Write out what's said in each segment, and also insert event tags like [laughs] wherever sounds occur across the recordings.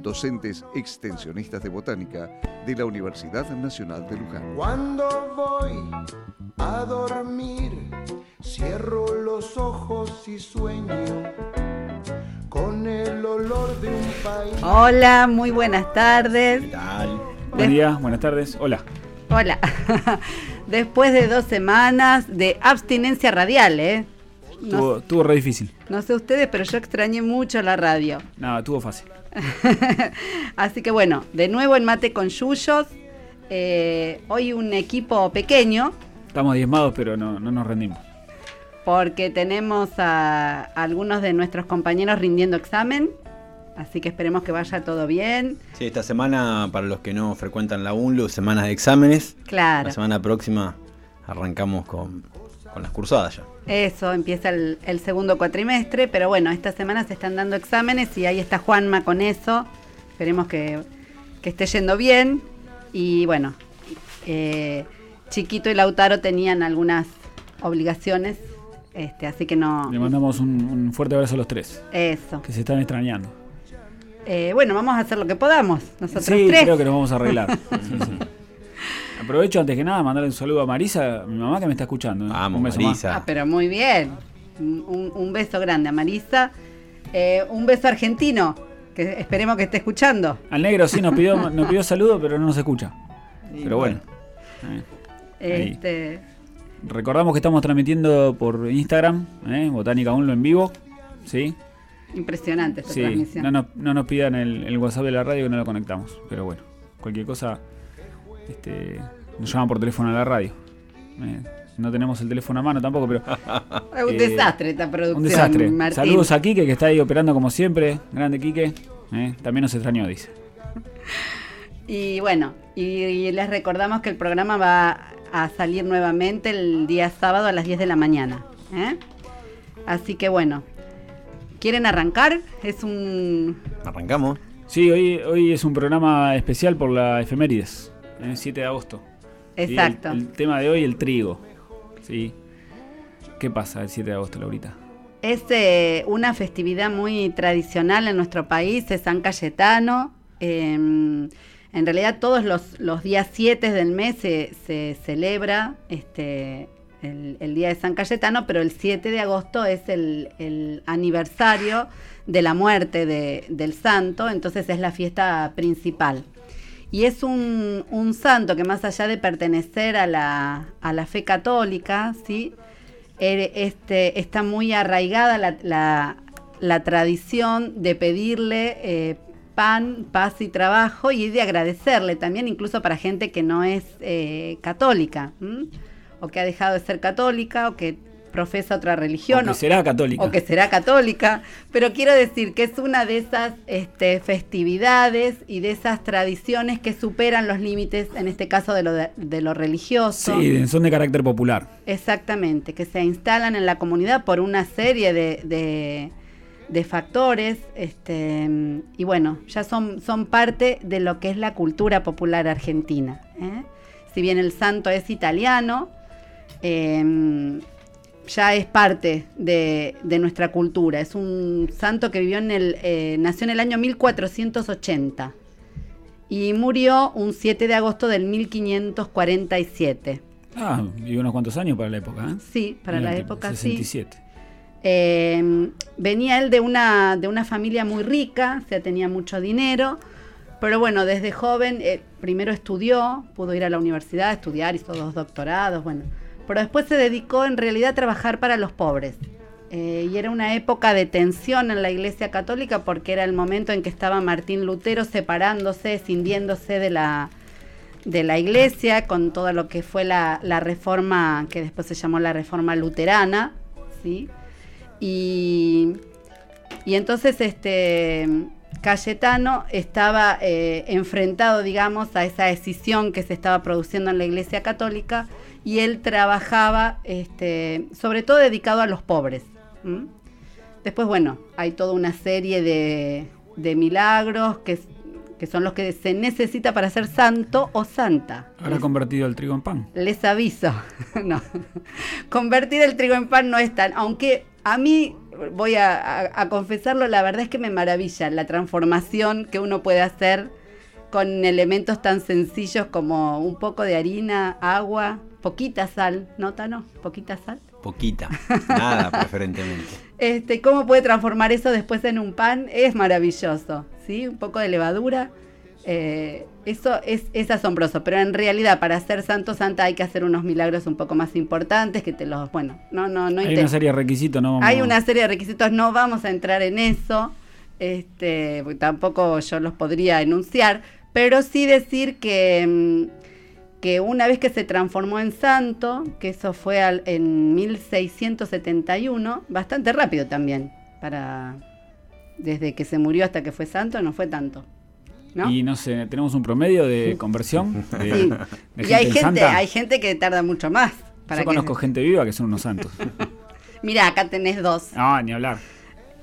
docentes extensionistas de botánica de la Universidad Nacional de Luján. Cuando voy a dormir, cierro los ojos y sueño con el olor de un país. Hola, muy buenas tardes. ¿Qué tal? Buen día, buenas tardes. Hola. Hola. [laughs] Después de dos semanas de abstinencia radial, ¿eh? No, Estuvo, estuvo re difícil. no sé ustedes, pero yo extrañé mucho la radio. Nada, estuvo fácil. [laughs] Así que bueno, de nuevo en Mate con Yuyos. Eh, hoy un equipo pequeño, Estamos diezmados, pero no, no nos rendimos. porque tenemos a algunos de nuestros compañeros rindiendo examen. Así que esperemos que vaya todo bien. Sí, esta semana, para los que no frecuentan la UNLU, semanas de exámenes. Claro. La semana próxima arrancamos con, con las cursadas ya. Eso, empieza el, el segundo cuatrimestre, pero bueno, esta semana se están dando exámenes y ahí está Juanma con eso. Esperemos que, que esté yendo bien. Y bueno, eh, Chiquito y Lautaro tenían algunas obligaciones, este, así que no... Le mandamos un, un fuerte abrazo a los tres, Eso. que se están extrañando. Eh, bueno, vamos a hacer lo que podamos, nosotros sí, tres. creo que nos vamos a arreglar. [laughs] Sí, sí. Aprovecho antes que nada mandarle un saludo a Marisa, mi mamá que me está escuchando. ¿eh? Vamos, un beso más. Marisa. Ah, pero muy bien. Un, un beso grande a Marisa. Eh, un beso argentino, que esperemos que esté escuchando. Al negro sí nos pidió, nos pidió saludo, pero no nos escucha. Y Pero bueno. Eh. Este, Recordamos que estamos transmitiendo por Instagram, ¿eh? Botánica Unlo en vivo. ¿Sí? impresionante esta Sí, transmisión. no nos, no nos pidan el, el WhatsApp de la radio que no lo conectamos. Pero bueno, cualquier cosa, este, nos llaman por teléfono a la radio. Eh, no tenemos el teléfono a mano tampoco, pero Es [laughs] un eh, desastre esta producción. un desastre. Martín. Saludos a Quique que está ahí operando como siempre. Grande Quique. Eh, también nos extrañó, dice. [laughs] Y bueno, y, y les recordamos que el programa va a salir nuevamente el día sábado a las 10 de la mañana. ¿eh? Así que bueno, ¿quieren arrancar? Es un... ¿Arrancamos? Sí, hoy, hoy es un programa especial por la efemérides, el 7 de agosto. El- Exacto. el, tema de hoy, el trigo. ¿sí? ¿Qué pasa el 7 de agosto, Laurita? Es eh, una festividad muy tradicional en nuestro país, es San Cayetano. eh, en realidad todos los, los días 7 del mes se, se celebra este, el, el Día de San Cayetano, pero el 7 de agosto es el, el aniversario de la muerte de- del santo, entonces es la fiesta principal. Y es un, un santo que más allá de pertenecer a la, a la fe católica, ¿sí? Eh, este, está muy arraigada la, la- tradición de pedirle eh, pan, paz y trabajo y de agradecerle también, incluso para gente que no es eh, católica, o que ha dejado de ser católica, o que profesa otra religión. O que será católica. o que será católica, pero quiero decir que es una de esas este, festividades y de esas tradiciones que superan los límites, en este caso de lo, de, de lo religioso. Sí, son de carácter popular. Exactamente, que se instalan en la comunidad por una serie de, de- de factores, este, y bueno, ya son, son parte de lo que es la cultura popular argentina. ¿eh? Si bien el santo es italiano, eh, ya es parte de, de nuestra cultura. Es un santo que vivió en el, eh, nació en el año 1480 y murió un 7 de agosto del 1547. Ah, vivió unos cuantos años para la época, ¿eh? Sí, para la época sí. 67. Eh, venía él de una, de una familia muy rica, o sea, tenía mucho dinero, pero bueno, desde joven eh, primero estudió, pudo ir a la universidad a estudiar, hizo dos doctorados, bueno, pero después se dedicó en realidad a trabajar para los pobres. Eh, y era una época de tensión en la Iglesia Católica porque era el momento en que estaba Martín Lutero separándose, escindiéndose de la, de la Iglesia con todo lo que fue la, la reforma, que después se llamó la reforma luterana, ¿sí? Y, y entonces este, Cayetano estaba eh, enfrentado, digamos, a esa decisión que se estaba produciendo en la Iglesia Católica y él trabajaba, este, sobre todo dedicado a los pobres. Después, bueno, hay toda una serie de, de milagros que, que son los que se necesita para ser santo o santa. Habrá convertido el trigo en pan. Les aviso, [laughs] no. Convertir el trigo en pan no es tan, aunque a mí voy a, a- a confesarlo, la verdad es que me maravilla la transformación que uno puede hacer con elementos tan sencillos como un poco de harina, agua, poquita sal, ¿nota no? Poquita sal. Poquita, nada [laughs] preferentemente. Este, ¿Cómo puede transformar eso después en un pan? Es maravilloso, ¿sí? Un poco de levadura. eh, eso es, es asombroso, pero en realidad para ser santo santa hay que hacer unos milagros un poco más importantes que te los, bueno, no, no, no Hay una serie de requisitos, ¿no? Vamos- hay una serie de requisitos, no vamos a entrar en eso, este, porque tampoco yo los podría enunciar, pero sí decir que, mm, que una vez que se transformó en santo, que eso fue al- en 1671, bastante rápido también, para desde que se murió hasta que fue santo, no fue tanto. ¿No? Y no sé, tenemos un promedio de conversión. De, Sí. de Y hay gente, santa. hay gente que tarda mucho más. Para Yo que- conozco gente viva que son unos santos. [laughs] Mira, acá tenés dos. No, ni hablar.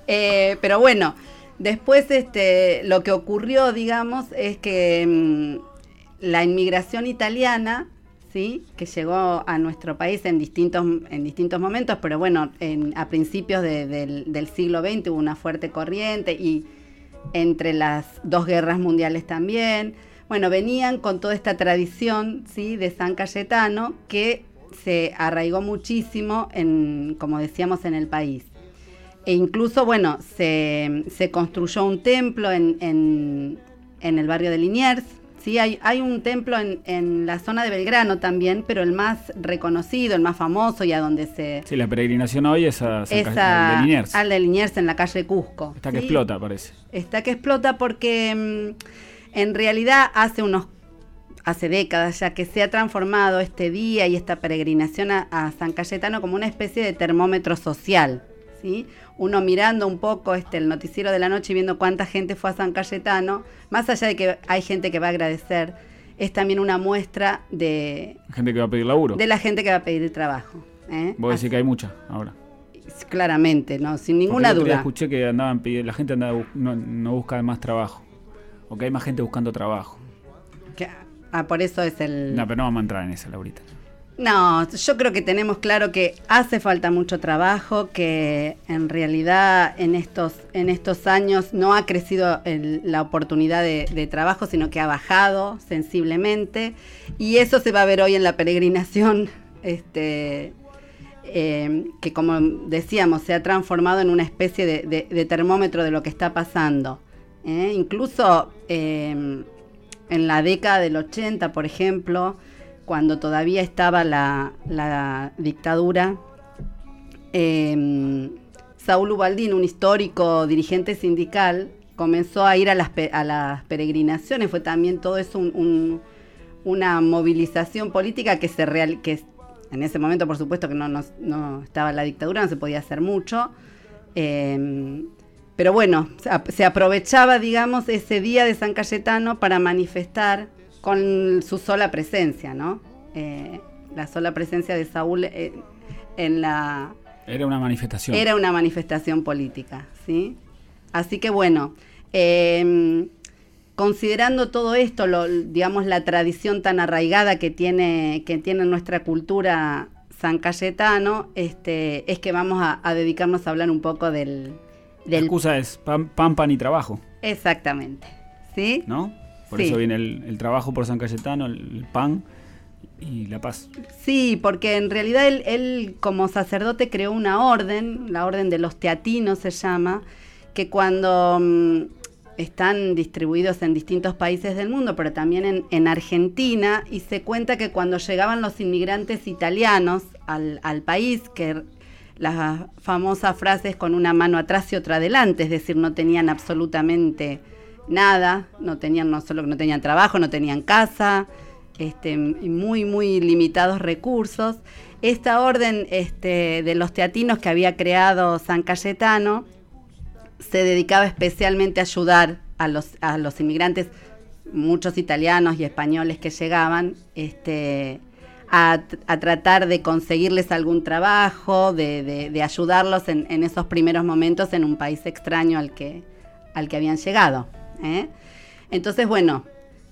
Eh, pero bueno, después este, lo que ocurrió, digamos, es que mm, la inmigración italiana, ¿sí? que llegó a nuestro país en distintos, en distintos momentos, pero bueno, en- a principios de- del, del siglo XX hubo una fuerte corriente y entre las dos guerras mundiales también. Bueno, venían con toda esta tradición ¿sí? de San Cayetano que se arraigó muchísimo, en, como decíamos, en el país. E incluso, bueno, se, se construyó un templo en, en- en el barrio de Liniers. Sí, hay, hay un templo en, en la zona de Belgrano también, pero el más reconocido, el más famoso y a donde se... Sí, la peregrinación hoy es a San es a- al de Liniers. al de Liniers en la calle Cusco. Está que explota, parece. Está que explota porque mm, en realidad hace unos hace décadas ya que se ha transformado este día y esta peregrinación a, a San Cayetano como una especie de termómetro social. ¿sí? Uno mirando un poco este, el noticiero de la noche y viendo cuánta gente fue a San Cayetano, más allá de que hay gente que va a agradecer, es también una muestra de, Gente que va a pedir laburo. de la gente que va a pedir trabajo. ¿eh? Vos decís que hay mucha ahora. Así- claramente, ¿no? sin ninguna duda. escuché que andaban pidiendo, la gente andaba, no, no busca más trabajo. O que hay más gente buscando trabajo. Que- ah, por eso es el... No, pero no vamos a entrar en esa, Laurita. No, yo creo que tenemos claro que hace falta mucho trabajo, que en realidad en estos, en estos años no ha crecido la oportunidad de, trabajo, sino que ha bajado sensiblemente. Y eso se va a ver hoy en la peregrinación, [laughs] este, eh, que como decíamos, se ha transformado en una especie de, termómetro de lo que está pasando. ¿eh? Incluso eh, en la década del 80, por ejemplo, cuando todavía estaba la, dictadura, eh, Saúl Ubaldín, un histórico dirigente sindical, comenzó a ir a las, peregrinaciones. Fue también todo eso un- un- una movilización política que se real, que en ese momento, por supuesto, que no, estaba la dictadura, no se podía hacer mucho. Eh, pero bueno, se aprovechaba, digamos, ese día de San Cayetano para manifestar con su sola presencia, ¿no? Eh, la sola presencia de Saúl eh, en la... Era una manifestación. Era una manifestación política, ¿sí? Así que bueno, eh, considerando todo esto, lo, digamos, la tradición tan arraigada que tiene, que tiene nuestra cultura San Cayetano, este, es que vamos a, a dedicarnos a hablar un poco del... La excusa es pan, pan, pan y trabajo, Exactamente, ¿sí? ¿no? Por Sí. eso viene el, el trabajo por San Cayetano, el, el pan y la paz. Sí, porque en realidad él, él como sacerdote creó una orden, la orden de los teatinos se llama, que cuando mm, están distribuidos en distintos países del mundo, pero también en, en Argentina, y se cuenta que cuando llegaban los inmigrantes italianos al, al país, que las famosas frases con una mano atrás y otra adelante, es decir, no tenían absolutamente nada, no tenían no solo no tenían trabajo, no tenían casa, este, muy, muy limitados recursos. Esta orden este, de los teatinos que había creado San Cayetano se dedicaba especialmente a ayudar a los, a los inmigrantes, muchos italianos y españoles que llegaban, este, a, a tratar de conseguirles algún trabajo, de, de- de ayudarlos en, en esos primeros momentos en un país extraño al que, al que habían llegado. ¿eh? Entonces, bueno,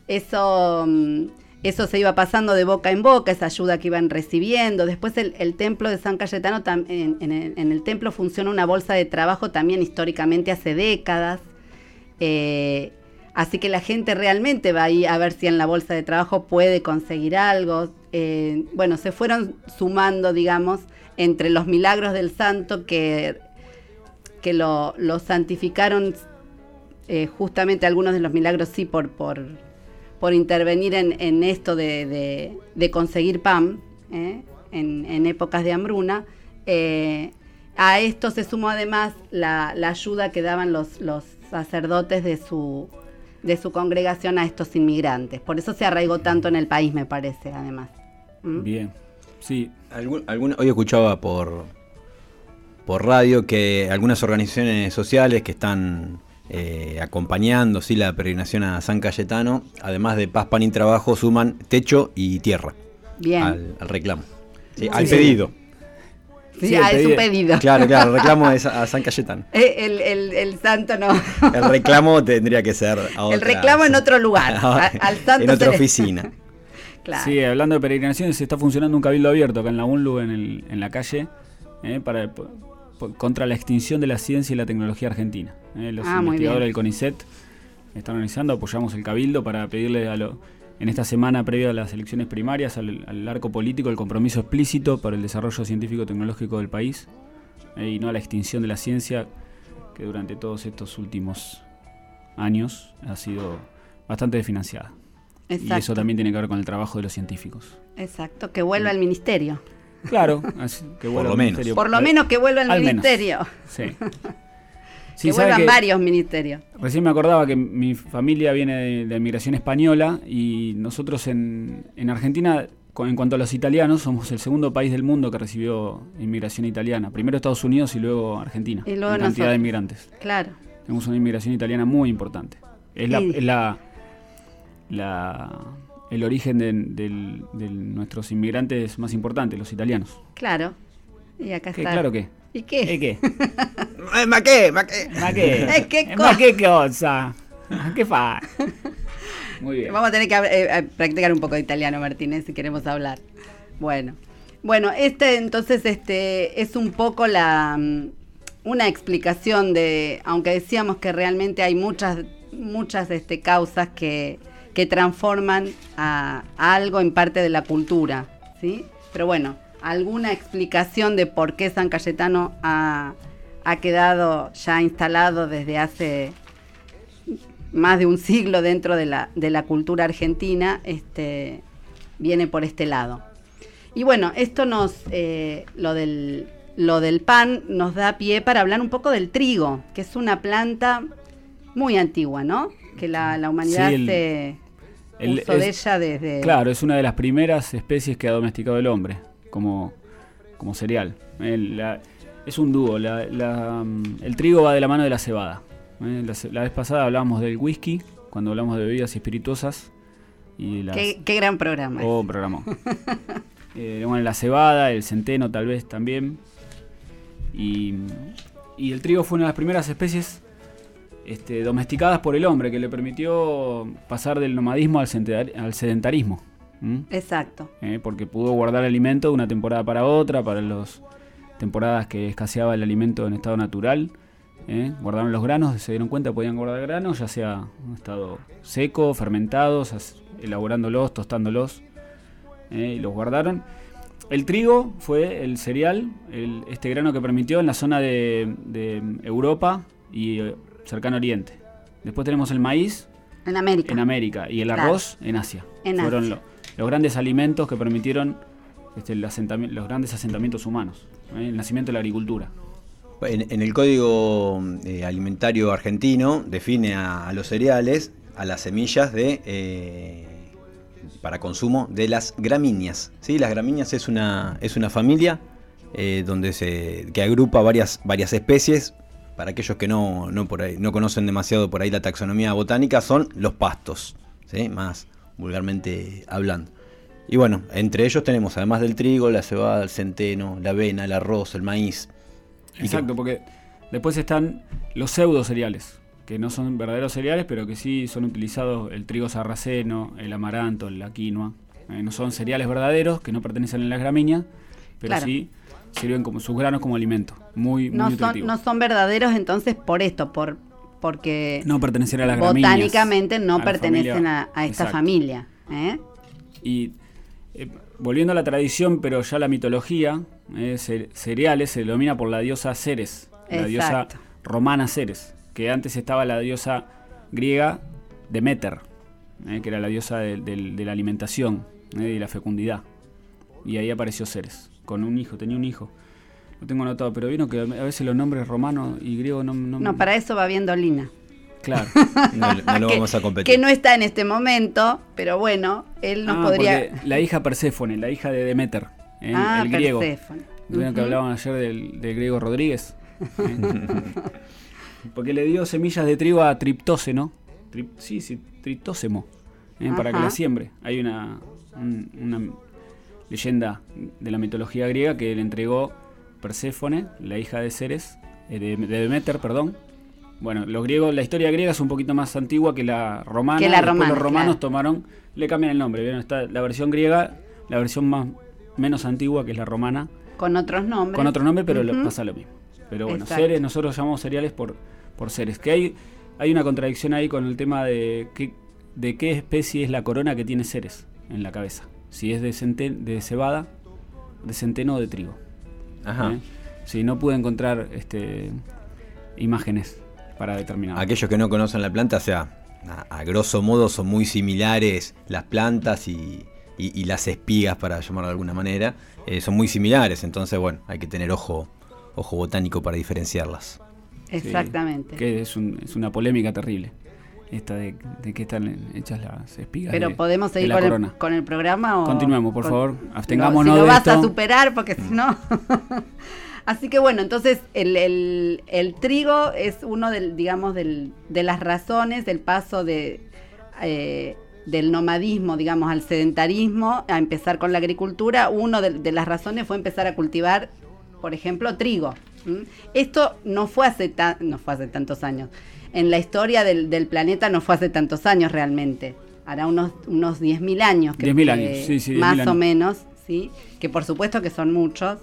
eso, mm, eso se iba pasando de boca en boca, esa ayuda que iban recibiendo. Después el, templo de San Cayetano, en, el, templo funciona una bolsa de trabajo también históricamente hace décadas. Eh, así que la gente realmente va ahí a ver si en la bolsa de trabajo puede conseguir algo. Eh, bueno, se fueron sumando, digamos, entre los milagros del santo que, que lo, lo santificaron eh, justamente algunos de los milagros sí por, por, por intervenir en, en esto de, de- de conseguir pan ¿eh? en, en épocas de hambruna. Eh, a esto se sumó además la, la ayuda que daban los, los sacerdotes de su, de su congregación a estos inmigrantes. Por eso se arraigó tanto en el país, me parece, además. ¿Mm? Bien. Sí, Algún- algún- hoy escuchaba por, por radio que algunas organizaciones sociales que están eh, acompañando ¿sí? la peregrinación a San Cayetano, además de paz, pan y trabajo, suman techo y tierra Bien. al, al reclamo. Sí, al pedido. Sí, ah, es un pedido. Claro, claro, el reclamo [laughs] es a, San Cayetano. Eh, El, el- el santo no. El reclamo tendría que ser a El reclamo en otro lugar. [laughs] A- al santo en otra oficina. [laughs] Claro. Sí, hablando de peregrinaciones, está funcionando un cabildo abierto acá en la UNLU, en, el- en la calle, eh, para, contra la extinción de la ciencia y la tecnología argentina. eh. los Ah, investigadores del CONICET están organizando, apoyamos el cabildo para pedirle a lo, en esta semana previa a las elecciones primarias al, al arco político el compromiso explícito para el desarrollo científico-tecnológico del país eh, y no a la extinción de la ciencia que durante todos estos últimos años ha sido bastante desfinanciada. Y eso también tiene que ver con el trabajo de los científicos. Exacto, que vuelva al ministerio. Claro, [laughs] así que vuelva lo al menos. ministerio. Por lo menos que vuelva al, al menos. ministerio. Sí. [laughs] Sí, que vuelvan que varios ministerios. Recién me acordaba que mi familia viene de, de inmigración española y nosotros en, en Argentina, en cuanto a los italianos, somos el segundo país del mundo que recibió inmigración italiana. Primero Estados Unidos y luego Argentina. Y luego en cantidad nosotros. de inmigrantes. Claro. Tenemos una inmigración italiana muy importante. Es la, es la, la- el origen de, del- de nuestros inmigrantes más importantes, los italianos. Claro. Y acá ¿Qué, está. claro que. ¿Y qué? ¿Eh, qué? [laughs] Eh, ¿Ma qué? ¿Ma qué? ¿Ma qué? [laughs] Eh, ¿qué Ma qué cosa? ¿Qué fa? [laughs] Muy bien. Vamos a tener que eh, eh, practicar un poco de italiano, Martínez, si queremos hablar. Bueno. Bueno, este entonces este es un poco la mm, una explicación de, aunque decíamos que realmente hay muchas muchas este, causas que, que transforman a, a algo en parte de la cultura, ¿sí? Pero bueno, alguna explicación de por qué San Cayetano ha, ha quedado ya instalado desde hace más de un siglo dentro de la, de la cultura argentina, este, viene por este lado. Y bueno, esto nos, eh, lo, del, lo del pan nos da pie para hablar un poco del trigo, que es una planta muy antigua, ¿no? Que la, la humanidad Sí, el- se el- usó de es- ella desde... Claro, es una de las primeras especies que ha domesticado el hombre como, como cereal. El- la- es un dúo. la- la, mm, el trigo va de la mano de la cebada. ¿eh? La vez pasada hablábamos del whisky, cuando hablamos de bebidas espirituosas. Y las, Qué, qué gran programa. Oh, programó. [laughs] Eh, bueno, la cebada, el centeno tal vez también. Y, y el trigo fue una de las primeras especies este, domesticadas por el hombre que le permitió pasar del nomadismo al, sedenta- al sedentarismo. Exacto. Eh, porque pudo guardar alimento de una temporada para otra, para las temporadas que escaseaba el alimento en estado natural. eh, Guardaron los granos, se dieron cuenta que podían guardar granos, ya sea en estado seco, fermentados, elaborándolos, tostándolos, eh, y los guardaron. El trigo fue el cereal, el- este grano que permitió en la zona de, de Europa y cercano Oriente. Después tenemos el maíz, En América. en América y el Claro. arroz en Asia. En Fueron Asia. lo- los grandes alimentos que permitieron este, el los grandes asentamientos humanos, ¿eh? el nacimiento de la agricultura. En, en el Código eh, Alimentario Argentino define a, a los cereales, a las semillas de eh, para consumo de las gramíneas. ¿sí? Las gramíneas es una, es una familia eh, donde se, que agrupa varias, varias especies para aquellos que no, no, por ahí, no conocen demasiado por ahí la taxonomía botánica, son los pastos, ¿sí? más vulgarmente hablando. Y bueno, entre ellos tenemos, además del trigo, la cebada, el centeno, la avena, el arroz, el maíz. Exacto, porque después están los pseudo cereales, que no son verdaderos cereales, pero que sí son utilizados el trigo sarraceno, el amaranto, la quinoa. Eh, no son cereales verdaderos, que no pertenecen a las gramíneas, pero sí sirven como sus granos como alimento. Muy, muy no, nutritivo. son, no son verdaderos entonces por esto, por porque no pertenecen a las botánicamente no a pertenecen a, a esta Exacto. familia. ¿eh? Y eh, volviendo a la tradición, pero ya la mitología, eh, ce- cereales se denomina por la diosa Ceres, la diosa romana Ceres, que antes estaba la diosa griega Demeter, que era la diosa de, la alimentación y la fecundidad. Y ahí apareció Ceres, con un hijo, tenía un hijo. Lo tengo anotado, pero vino que a veces los nombres romanos y griegos no... No, No, para eso va viendo Lina. Claro. [laughs] No, no lo que, vamos a competir. que no está en este momento, pero bueno, él nos Ah, podría. La hija Perséfone, la hija de Demeter, eh, ah, el griego. Perséfone. ¿Vieron que hablaban ayer del, del griego Rodríguez? ¿Eh? [laughs] Porque le dio semillas de trigo a Triptóseno. Tri- sí, sí, Triptósemo. ¿eh? Para que la siembre. Hay una, un- una leyenda de la mitología griega que le entregó Perséfone, la hija de Ceres, eh, de, de Demeter, perdón. Bueno, los griegos, la historia griega es un poquito más antigua que la romana. Que la romana, los romanos claro. tomaron, le cambian el nombre. ¿vieron? Está la versión griega, la versión más menos antigua que es la romana, Con otros nombres. con otro nombre, pero Ujú. pasa lo mismo. Pero bueno, Exacto. seres, nosotros llamamos cereales por, por seres. Que hay, hay una contradicción ahí con el tema de qué, de qué especie es la corona que tiene seres en la cabeza. Si es de, centen- de cebada, de centeno o de trigo. Ajá. ¿eh? Sí, no pude encontrar este, imágenes para determinar. Aquellos que no conocen la planta, o sea, a, a grosso modo son muy similares las plantas y, y- y las espigas, para llamarlo de alguna manera, eh, son muy similares. Entonces, bueno, hay que tener ojo, ojo botánico para diferenciarlas. Sí, Exactamente. que es, un- es una polémica terrible. Esta de, de que están hechas las espigas. Pero de- podemos de seguir con el, con el programa o. Continuemos, por con- favor. Abstengámonos si lo de vas a superar, porque si no. [laughs] Así que bueno, entonces el, el- el trigo es uno del, digamos, del- de las razones del paso de eh, del nomadismo, digamos, al sedentarismo, a empezar con la agricultura. Uno de, de las razones fue empezar a cultivar, por ejemplo, trigo. Esto no fue hace ta- no fue hace tantos años. En la historia del, del planeta no fue hace tantos años realmente. Hará unos, unos 10.000 años. 10.000 años, sí, sí, 10.000 Más o menos, ¿sí? Que por supuesto que son muchos,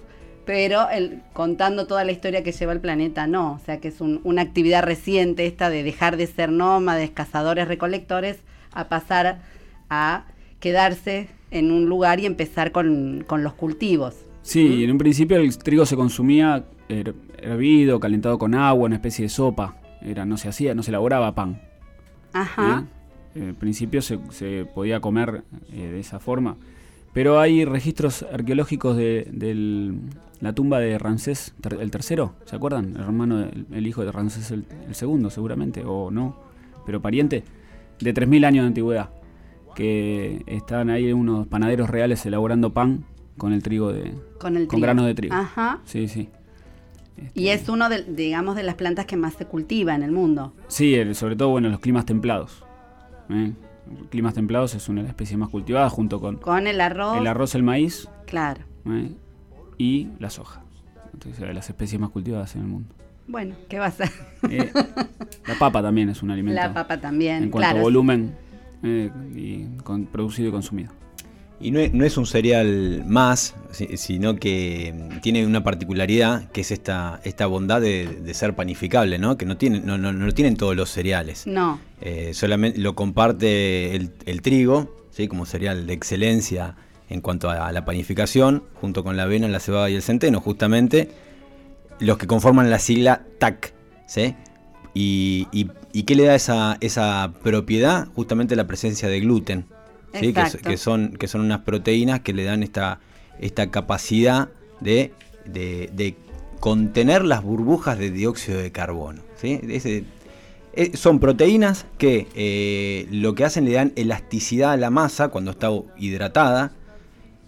pero el, contando toda la historia que lleva el planeta, no. O sea que es un- una actividad reciente esta de dejar de ser nómades, cazadores, recolectores, a pasar a quedarse en un lugar y empezar con, con los cultivos. Sí, en un principio el trigo se consumía her- hervido, calentado con agua, una especie de sopa. Era, no se hacía, no se elaboraba pan. Ajá. ¿eh? En principio se, se podía comer eh, de esa forma. Pero hay registros arqueológicos de, del- la tumba de Ramsés ter- el tercero, ¿se acuerdan? El hermano, el, hijo de Ramsés el, el segundo, seguramente, o no, pero pariente, de 3.000 años de antigüedad, que estaban ahí unos panaderos reales elaborando pan con el trigo de... Con el con trigo. granos de trigo. Ajá. Sí, sí. Y Este, es uno de, digamos, de las plantas que más se cultiva en el mundo. Sí, el- sobre todo, bueno, los climas templados. ¿eh? Climas templados es una de las especies más cultivadas junto con Con el arroz. el arroz, el maíz Claro. ¿eh? y la soja. Entonces, de las especies más cultivadas en el mundo. Bueno, ¿qué va a ser? Eh, [laughs] la papa también es un alimento. La papa también. En cuanto claro. a volumen y con- producido y consumido. Y no es, no es un cereal más, si- sino que mm, tiene una particularidad, que es esta, esta bondad de, de ser panificable, ¿no? Que no, tiene, no, no, no lo tienen todos los cereales. No. Eh, solamente lo comparte el, el trigo, ¿sí? como cereal de excelencia en cuanto a, la panificación, junto con la avena, la cebada y el centeno, justamente los que conforman la sigla TAC. ¿sí? Y, y- y qué le da esa, esa propiedad? Justamente la presencia de gluten, ¿sí? que, que son, que son unas proteínas que le dan esta, esta capacidad de, de- de contener las burbujas de dióxido de carbono. ¿sí? Ese- eh, son proteínas que eh, lo que hacen le dan elasticidad a la masa cuando está hidratada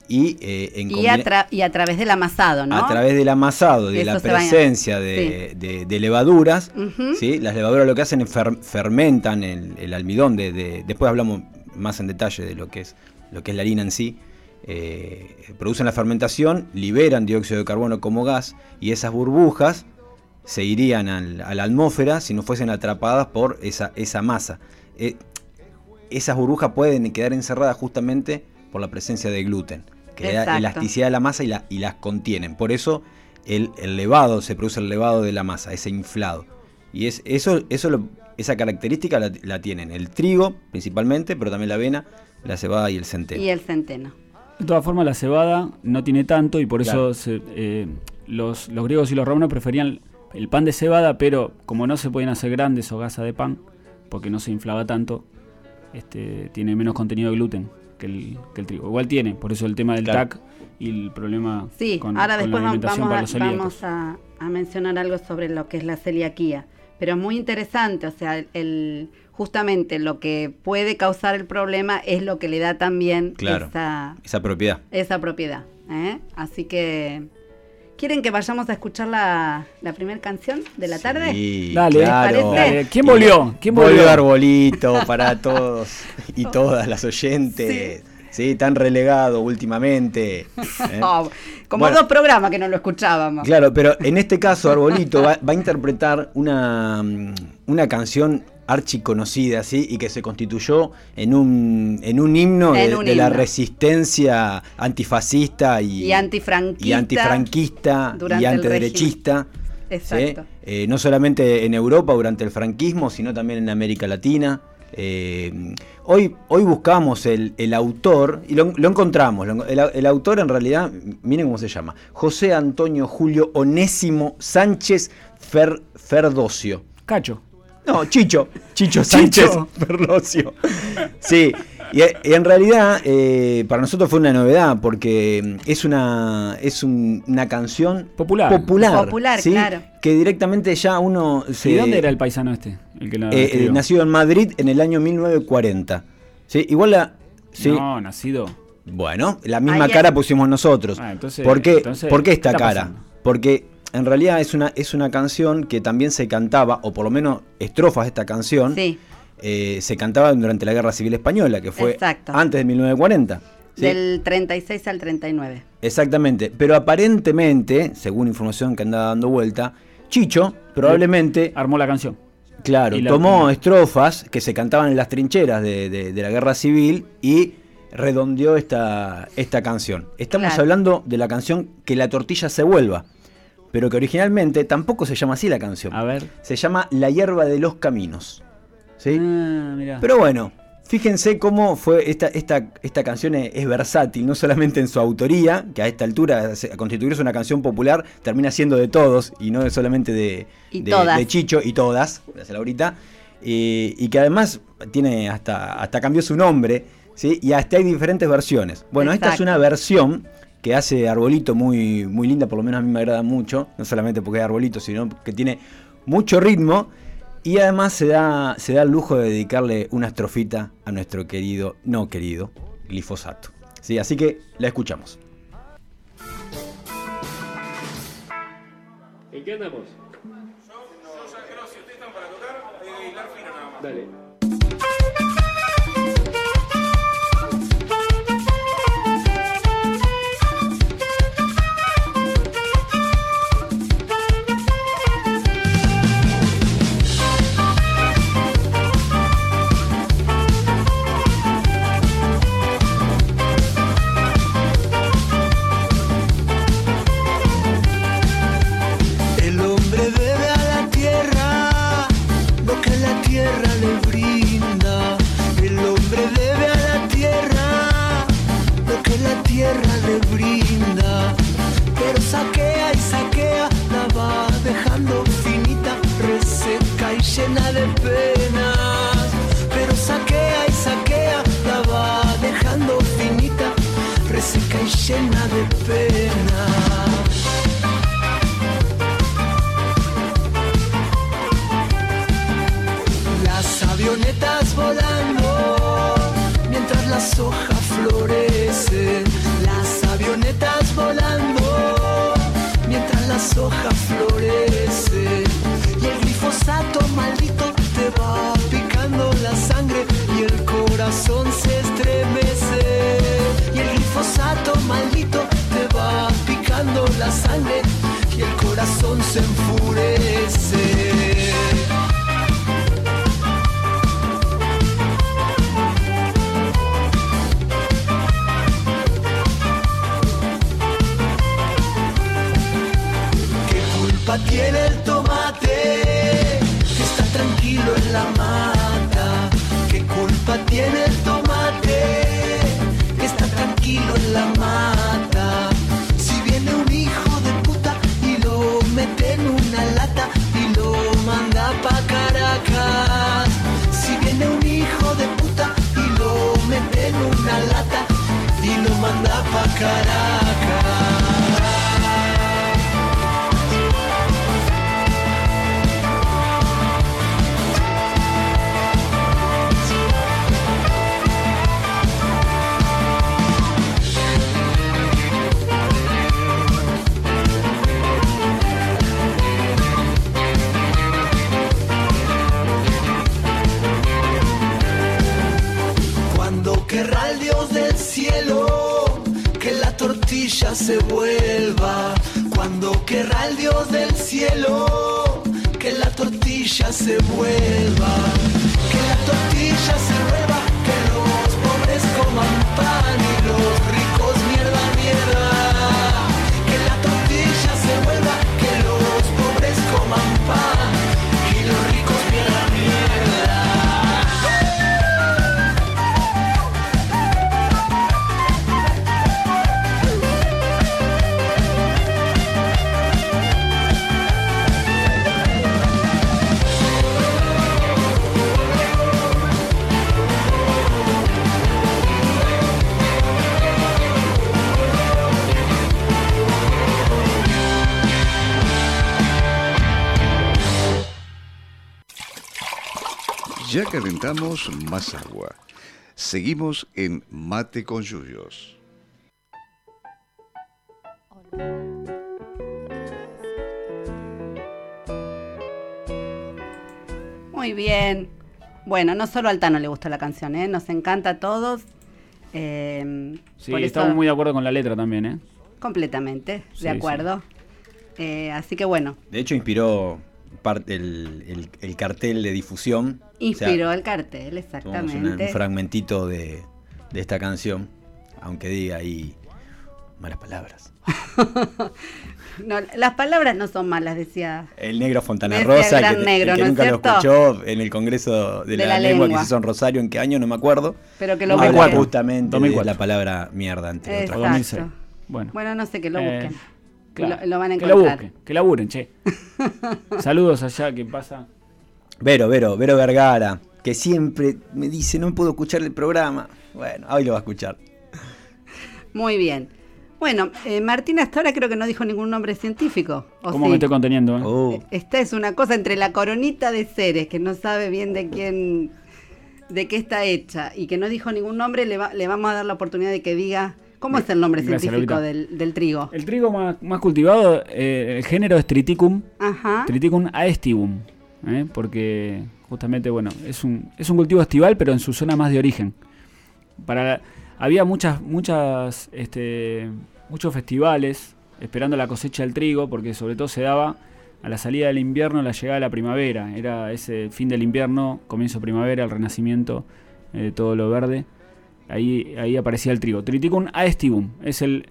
y, eh, en Y a, tra- y a través del amasado, ¿no? a través del amasado, de Eso la presencia de, de- de levaduras. ¿sí? las levaduras lo que hacen es fer- fermentan el, el almidón. De, de- después hablamos más en detalle de lo que es, lo que es la harina en sí. Eh, producen la fermentación, liberan dióxido de carbono como gas y esas burbujas se irían al- a la atmósfera si no fuesen atrapadas por esa, esa masa. Eh, esas burbujas pueden quedar encerradas justamente por la presencia de gluten, que le da elasticidad a la masa y, la- y las contienen. Por eso el, el levado, se produce el levado de la masa, ese inflado. Y es, eso, eso lo- esa característica la, la tienen el trigo principalmente, pero también la avena, la cebada y el centeno. Y el centeno. De todas formas, la cebada no tiene tanto y por Claro. eso se- eh, los, los griegos y los romanos preferían el pan de cebada, pero como no se podían hacer grandes hogazas de pan, porque no se inflaba tanto, este, tiene menos contenido de gluten que el, que el trigo. Igual tiene, por eso el tema del Claro. TAC y el problema Sí, con, ahora con después la va- alimentación vamos, para a, los celíacos. vamos a, a mencionar algo sobre lo que es la celiaquía. Pero es muy interesante, o sea, el, justamente lo que puede causar el problema es lo que le da también Claro. esa, Esa propiedad. esa propiedad. ¿eh? Así que, ¿quieren que vayamos a escuchar la, la primera canción de la tarde? Sí, Dale, claro. ¿parece? Dale, ¿quién volvió? ¿Quién volvió? Volvió Arbolito para todos y todas las oyentes. Sí, tan relegado últimamente. [laughs] ¿eh? Oh, como Bueno. dos programas que no lo escuchábamos. Claro, pero en este caso Arbolito va, va a interpretar una, mm, una canción archiconocida, ¿sí? Y que se constituyó en un, en un himno de, En un de la himno. resistencia antifascista y, Y antifranquista y antifranquista y antiderechista. ¿sí? Exacto. Eh, no solamente en Europa durante el franquismo, sino también en América Latina. Eh, hoy, hoy buscamos el, el autor y lo, lo encontramos. lo- el, el autor en realidad, miren cómo se llama, José Antonio Julio Onésimo Sánchez Fer, Ferdocio. Cacho. No, Chicho, Chicho Sánchez Ferdocio. Sí, y, y en realidad eh, para nosotros fue una novedad porque es una, es un- una canción Popular. popular, Popular, ¿sí? claro. que directamente ya uno se... ¿Y dónde era el paisano este? El que la eh, eh, nacido en Madrid en el año 1940. ¿Sí? Igual la... Sí. No, nacido. Bueno, la misma Ahí- cara pusimos nosotros. Ah, entonces- ¿Por, qué, entonces, ¿Por qué ¿qué esta cara? pasando? Porque en realidad es una, es una canción que también se cantaba, o por lo menos estrofas de esta canción, Sí, eh, se cantaba durante la Guerra Civil Española, que fue Exacto. antes de 1940. ¿sí? del 36 al 39. Exactamente, pero aparentemente, según información que andaba dando vuelta, Chicho probablemente, Armó la canción. Claro, y la- tomó estrofas que se cantaban en las trincheras de, de- de la Guerra Civil y redondeó esta, esta canción. Estamos Claro. hablando de la canción Que la tortilla se vuelva, pero que originalmente tampoco se llama así la canción. A ver. Se llama La hierba de los caminos. ¿sí? Ah, mirá. Pero bueno, fíjense cómo fue esta, esta, esta canción es, es versátil, no solamente en su autoría, que a esta altura, a constituirse una canción popular, termina siendo de todos y no solamente de, Chicho y todas, gracias Laurita, y, y que además tiene hasta, hasta cambió su nombre, ¿sí? y hasta hay diferentes versiones. Bueno, esta es una versión que hace Arbolito muy, muy linda, por lo menos a mí me agrada mucho, no solamente porque es Arbolito, sino que tiene mucho ritmo y además se da, se da el lujo de dedicarle una estrofita a nuestro querido, no querido, glifosato. Sí, así que la escuchamos. ¿En qué andamos? Dale. penas, pero saquea y saquea, la va dejando finita, reseca y llena de penas. Las avionetas volando, mientras las hojas florecen, las avionetas volando, mientras las hojas florecen y el glifosato maldito me va picando la sangre y el corazón se estremece. Y el glifosato maldito te va picando la sangre y el corazón se enfurece. ¿Qué culpa tiene el encarar. Se vuelva. Cuando querrá el Dios del cielo que la tortilla se vuelva. Que la tortilla se vuelva, que los pobres coman pan y los Ya calentamos más agua. Seguimos en Mate con Yuyos. Muy bien. Bueno, no solo al Tano le gustó la canción, ¿eh? nos encanta a todos. Eh, Sí, estamos muy de acuerdo con la letra también, ¿eh? Completamente, Sí, de acuerdo. Eh, así que bueno, De hecho, inspiró el, el- el cartel de difusión. O sea, inspiró el cartel, tomamos exactamente. una- un fragmentito de, de esta canción, aunque diga ahí malas palabras. [laughs] No, las palabras no son malas, decía. El negro Fontana Decía Rosa, gran que, negro, que ¿no es nunca lo escuchó en el Congreso de, De la, la lengua, lengua. que se hizo en Rosario, ¿en qué año? No me acuerdo. Pero que lo Habla busquen. justamente 2004. de la palabra mierda, entre otras Exacto. O 2006. Bueno. Bueno, no sé, que lo Eh, busquen. Claro, lo, lo van a Que lo encontrar. busquen, que laburen, che. [laughs] Saludos allá, ¿qué pasa? Vero, Vero, Vero Vergara, que siempre me dice, no puedo escuchar el programa. Bueno, hoy lo va a escuchar. Muy bien. Bueno, eh, Martín hasta ahora creo que no dijo ningún nombre científico. ¿o ¿Cómo sí? me estoy conteniendo? eh? Oh, Esta es una cosa entre la coronita de seres, que no sabe bien de quién, de qué está hecha, y que no dijo ningún nombre, le, va- le vamos a dar la oportunidad de que diga cómo es el nombre Gracias, científico del, del trigo. El trigo más, más cultivado, eh, el género es Triticum, Ajá. Triticum aestivum, ¿eh? porque justamente, bueno, es un, es un cultivo estival, pero en su zona más de origen. Para, había muchas, muchas, este, muchos festivales esperando la cosecha del trigo, porque sobre todo se daba a la salida del invierno, la llegada de la primavera. Era ese fin del invierno, comienzo primavera, el renacimiento, eh, todo lo verde. Ahí, ahí aparecía el trigo. Triticum aestivum es el,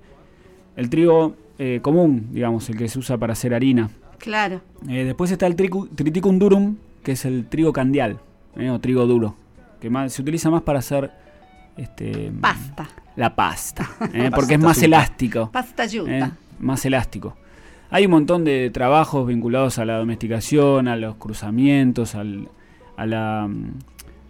el trigo eh, común, digamos, el que se usa para hacer harina. Claro. Eh, después está el tricu- Triticum durum, que es el trigo candial, eh, o trigo duro, que más, se utiliza más para hacer este, Pasta. la pasta, [laughs] eh, porque es más yuta. elástico. Pasta yuta. eh, más elástico. Hay un montón de trabajos vinculados a la domesticación, a los cruzamientos, al, a la, mm,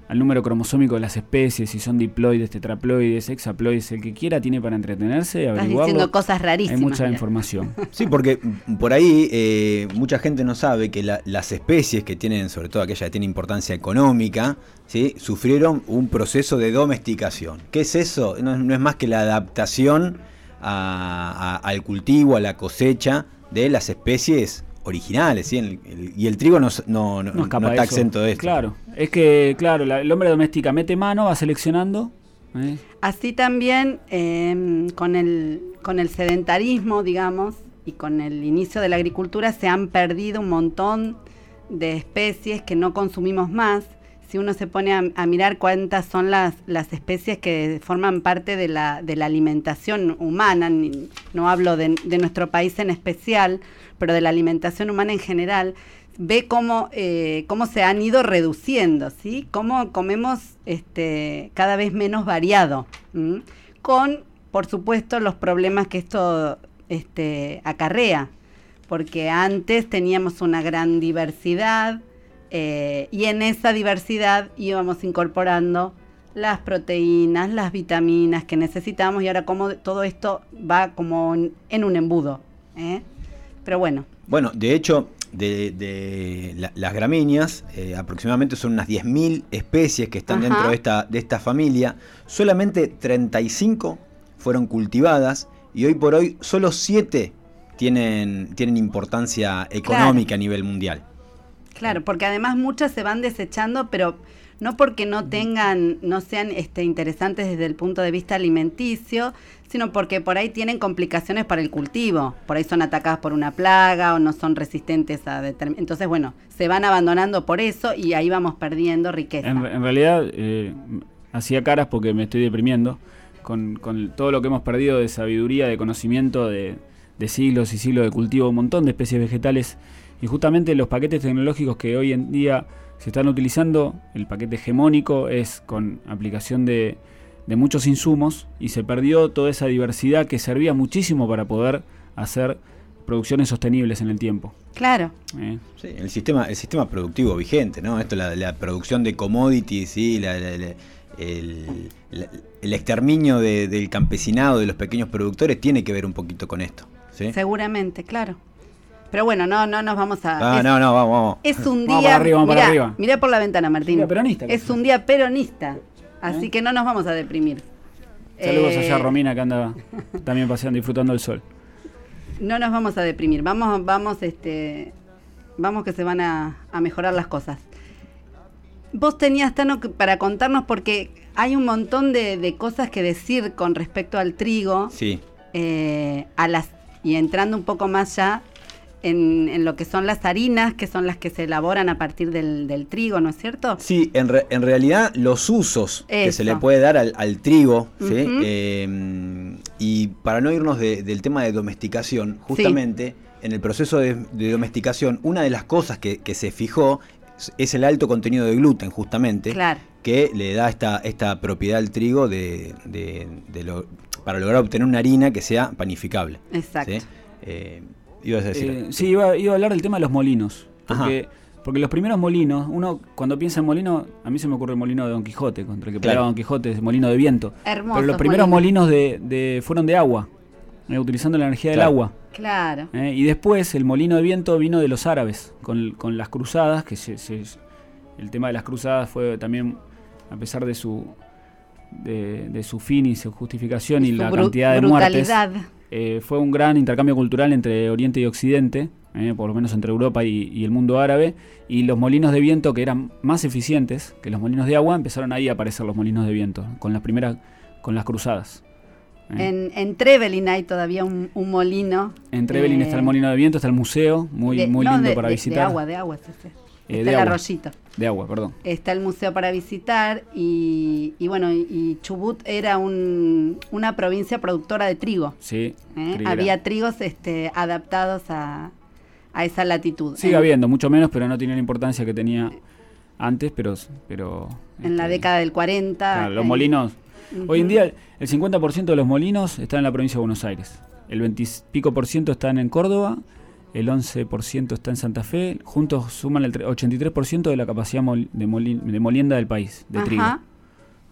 al número cromosómico de las especies, si son diploides, tetraploides, hexaploides, el que quiera tiene para entretenerse, Estás diciendo cosas Hay rarísimas. mucha mira. información. [laughs] Sí, porque por ahí eh, mucha gente no sabe que la- las especies que tienen, sobre todo aquellas que tienen importancia económica, ¿sí? sufrieron un proceso de domesticación. ¿Qué es eso? No, es- no es más que la adaptación a- a- al cultivo, a la cosecha de las especies originales. ¿sí? El- el- y el trigo no, no, no- no escapa no de está eso. exento de esto. Claro, es que, claro, la- el hombre doméstica mete mano, va seleccionando. ¿eh? Así también eh, con, el, con el sedentarismo, digamos, y con el inicio de la agricultura se han perdido un montón de especies que no consumimos más. Si uno se pone a, a mirar cuántas son las, las especies que forman parte de la, de la alimentación humana, ni- no hablo de, de nuestro país en especial, pero de la alimentación humana en general, ve cómo, eh, cómo se han ido reduciendo, ¿sí? Cómo comemos este, cada vez menos variado, con, por supuesto, los problemas que esto este, acarrea, porque antes teníamos una gran diversidad eh, y en esa diversidad íbamos incorporando las proteínas, las vitaminas que necesitamos y ahora como todo esto va como en un embudo. ¿eh? Pero bueno, Bueno, de hecho, de, de la- las gramíneas, eh, aproximadamente son unas 10.000 especies que están Ajá. dentro de esta, de esta familia. Solamente 35 fueron cultivadas y hoy por hoy solo 7 tienen, tienen importancia económica a nivel mundial. Claro, porque además muchas se van desechando, pero no porque no tengan, no sean este, interesantes desde el punto de vista alimenticio, sino porque por ahí tienen complicaciones para el cultivo. Por ahí son atacadas por una plaga o no son resistentes a determinados. Entonces, bueno, se van abandonando por eso y ahí vamos perdiendo riqueza. En, en realidad, eh, hacía caras porque me estoy deprimiendo con, con todo lo que hemos perdido de sabiduría, de conocimiento, de, de siglos y siglos de cultivo, un montón de especies vegetales. Y justamente los paquetes tecnológicos que hoy en día se están utilizando, el paquete hegemónico es con aplicación de, de muchos insumos y se perdió toda esa diversidad que servía muchísimo para poder hacer producciones sostenibles en el tiempo. Claro, ¿eh? Sí, el sistema, el sistema productivo vigente, ¿no? Esto, la, la producción de commodities, ¿sí? La- la- la- el, la- el exterminio de- del campesinado, de los pequeños productores, tiene que ver un poquito con esto. ¿sí? seguramente, claro. Pero bueno, no, no nos vamos a. Ah, es- no, no, vamos, vamos. Es un Vamos día. para arriba, vamos para arriba. mirá por la ventana, Martín. Peronista, Es un día peronista. Así ¿Eh? que no nos vamos a deprimir. Saludos Eh, allá a Romina que anda también paseando, disfrutando del sol. No nos vamos a deprimir. Vamos, vamos, este. Vamos que se van a, a mejorar las cosas. Vos tenías, Tano, que- para contarnos, porque hay un montón de, de cosas que decir con respecto al trigo. Sí, eh, a las y entrando un poco más ya en, en lo que son las harinas, que son las que se elaboran a partir del, del trigo, ¿no es cierto? sí en, re- en realidad los usos que se le puede dar al, al trigo. Eh, y para no irnos de- del tema de domesticación, justamente en el proceso de, de domesticación, una de las cosas que, que se fijó es- es el alto contenido de gluten, justamente. Claro. que le da esta, esta propiedad al trigo de, de- de lo- para lograr obtener una harina que sea panificable. Exacto. ¿sí? Eh, ibas a decir. Eh, sí, iba, iba a hablar del tema de los molinos. Porque, porque los primeros molinos, uno cuando piensa en molino, a mí se me ocurre el molino de Don Quijote, contra el que Claro. peleaba Don Quijote, el molino de viento. Hermosos Pero los primeros molinos. molinos de, de- fueron de agua, eh, utilizando la energía del agua. Claro. eh, y después el molino de viento vino de los árabes, con, con las cruzadas, que se- se- el tema de las cruzadas fue también, a pesar de su, de, de su fin y su justificación y, su la cantidad de muertes, brutalidad. Eh, fue un gran intercambio cultural entre Oriente y Occidente, eh, por lo menos entre Europa y, y el mundo árabe, y los molinos de viento que eran más eficientes que los molinos de agua, empezaron ahí a aparecer los molinos de viento, con las primeras, con las cruzadas. eh. En, en Trevelin hay todavía un, un molino. En Trevelin está el molino de viento, está el museo, muy, de- muy no, lindo de- para de- visitar. De agua, de agua está de el agua. De agua, perdón. Está el museo para visitar y, y bueno, y, Chubut era un- una provincia productora de trigo. Sí. ¿eh? Había trigos este, adaptados a, a esa latitud. Sigue En- habiendo, mucho menos, pero no tiene la importancia que tenía antes, pero... pero En la este, década del 40. claro, los eh, molinos. Hoy en día el 50% de los molinos están en la provincia de Buenos Aires. El 20 y pico por ciento están en Córdoba, el 11% está en Santa Fe, juntos suman el tre- 83% de la capacidad mol- de, moli- de molienda del país, de trigo.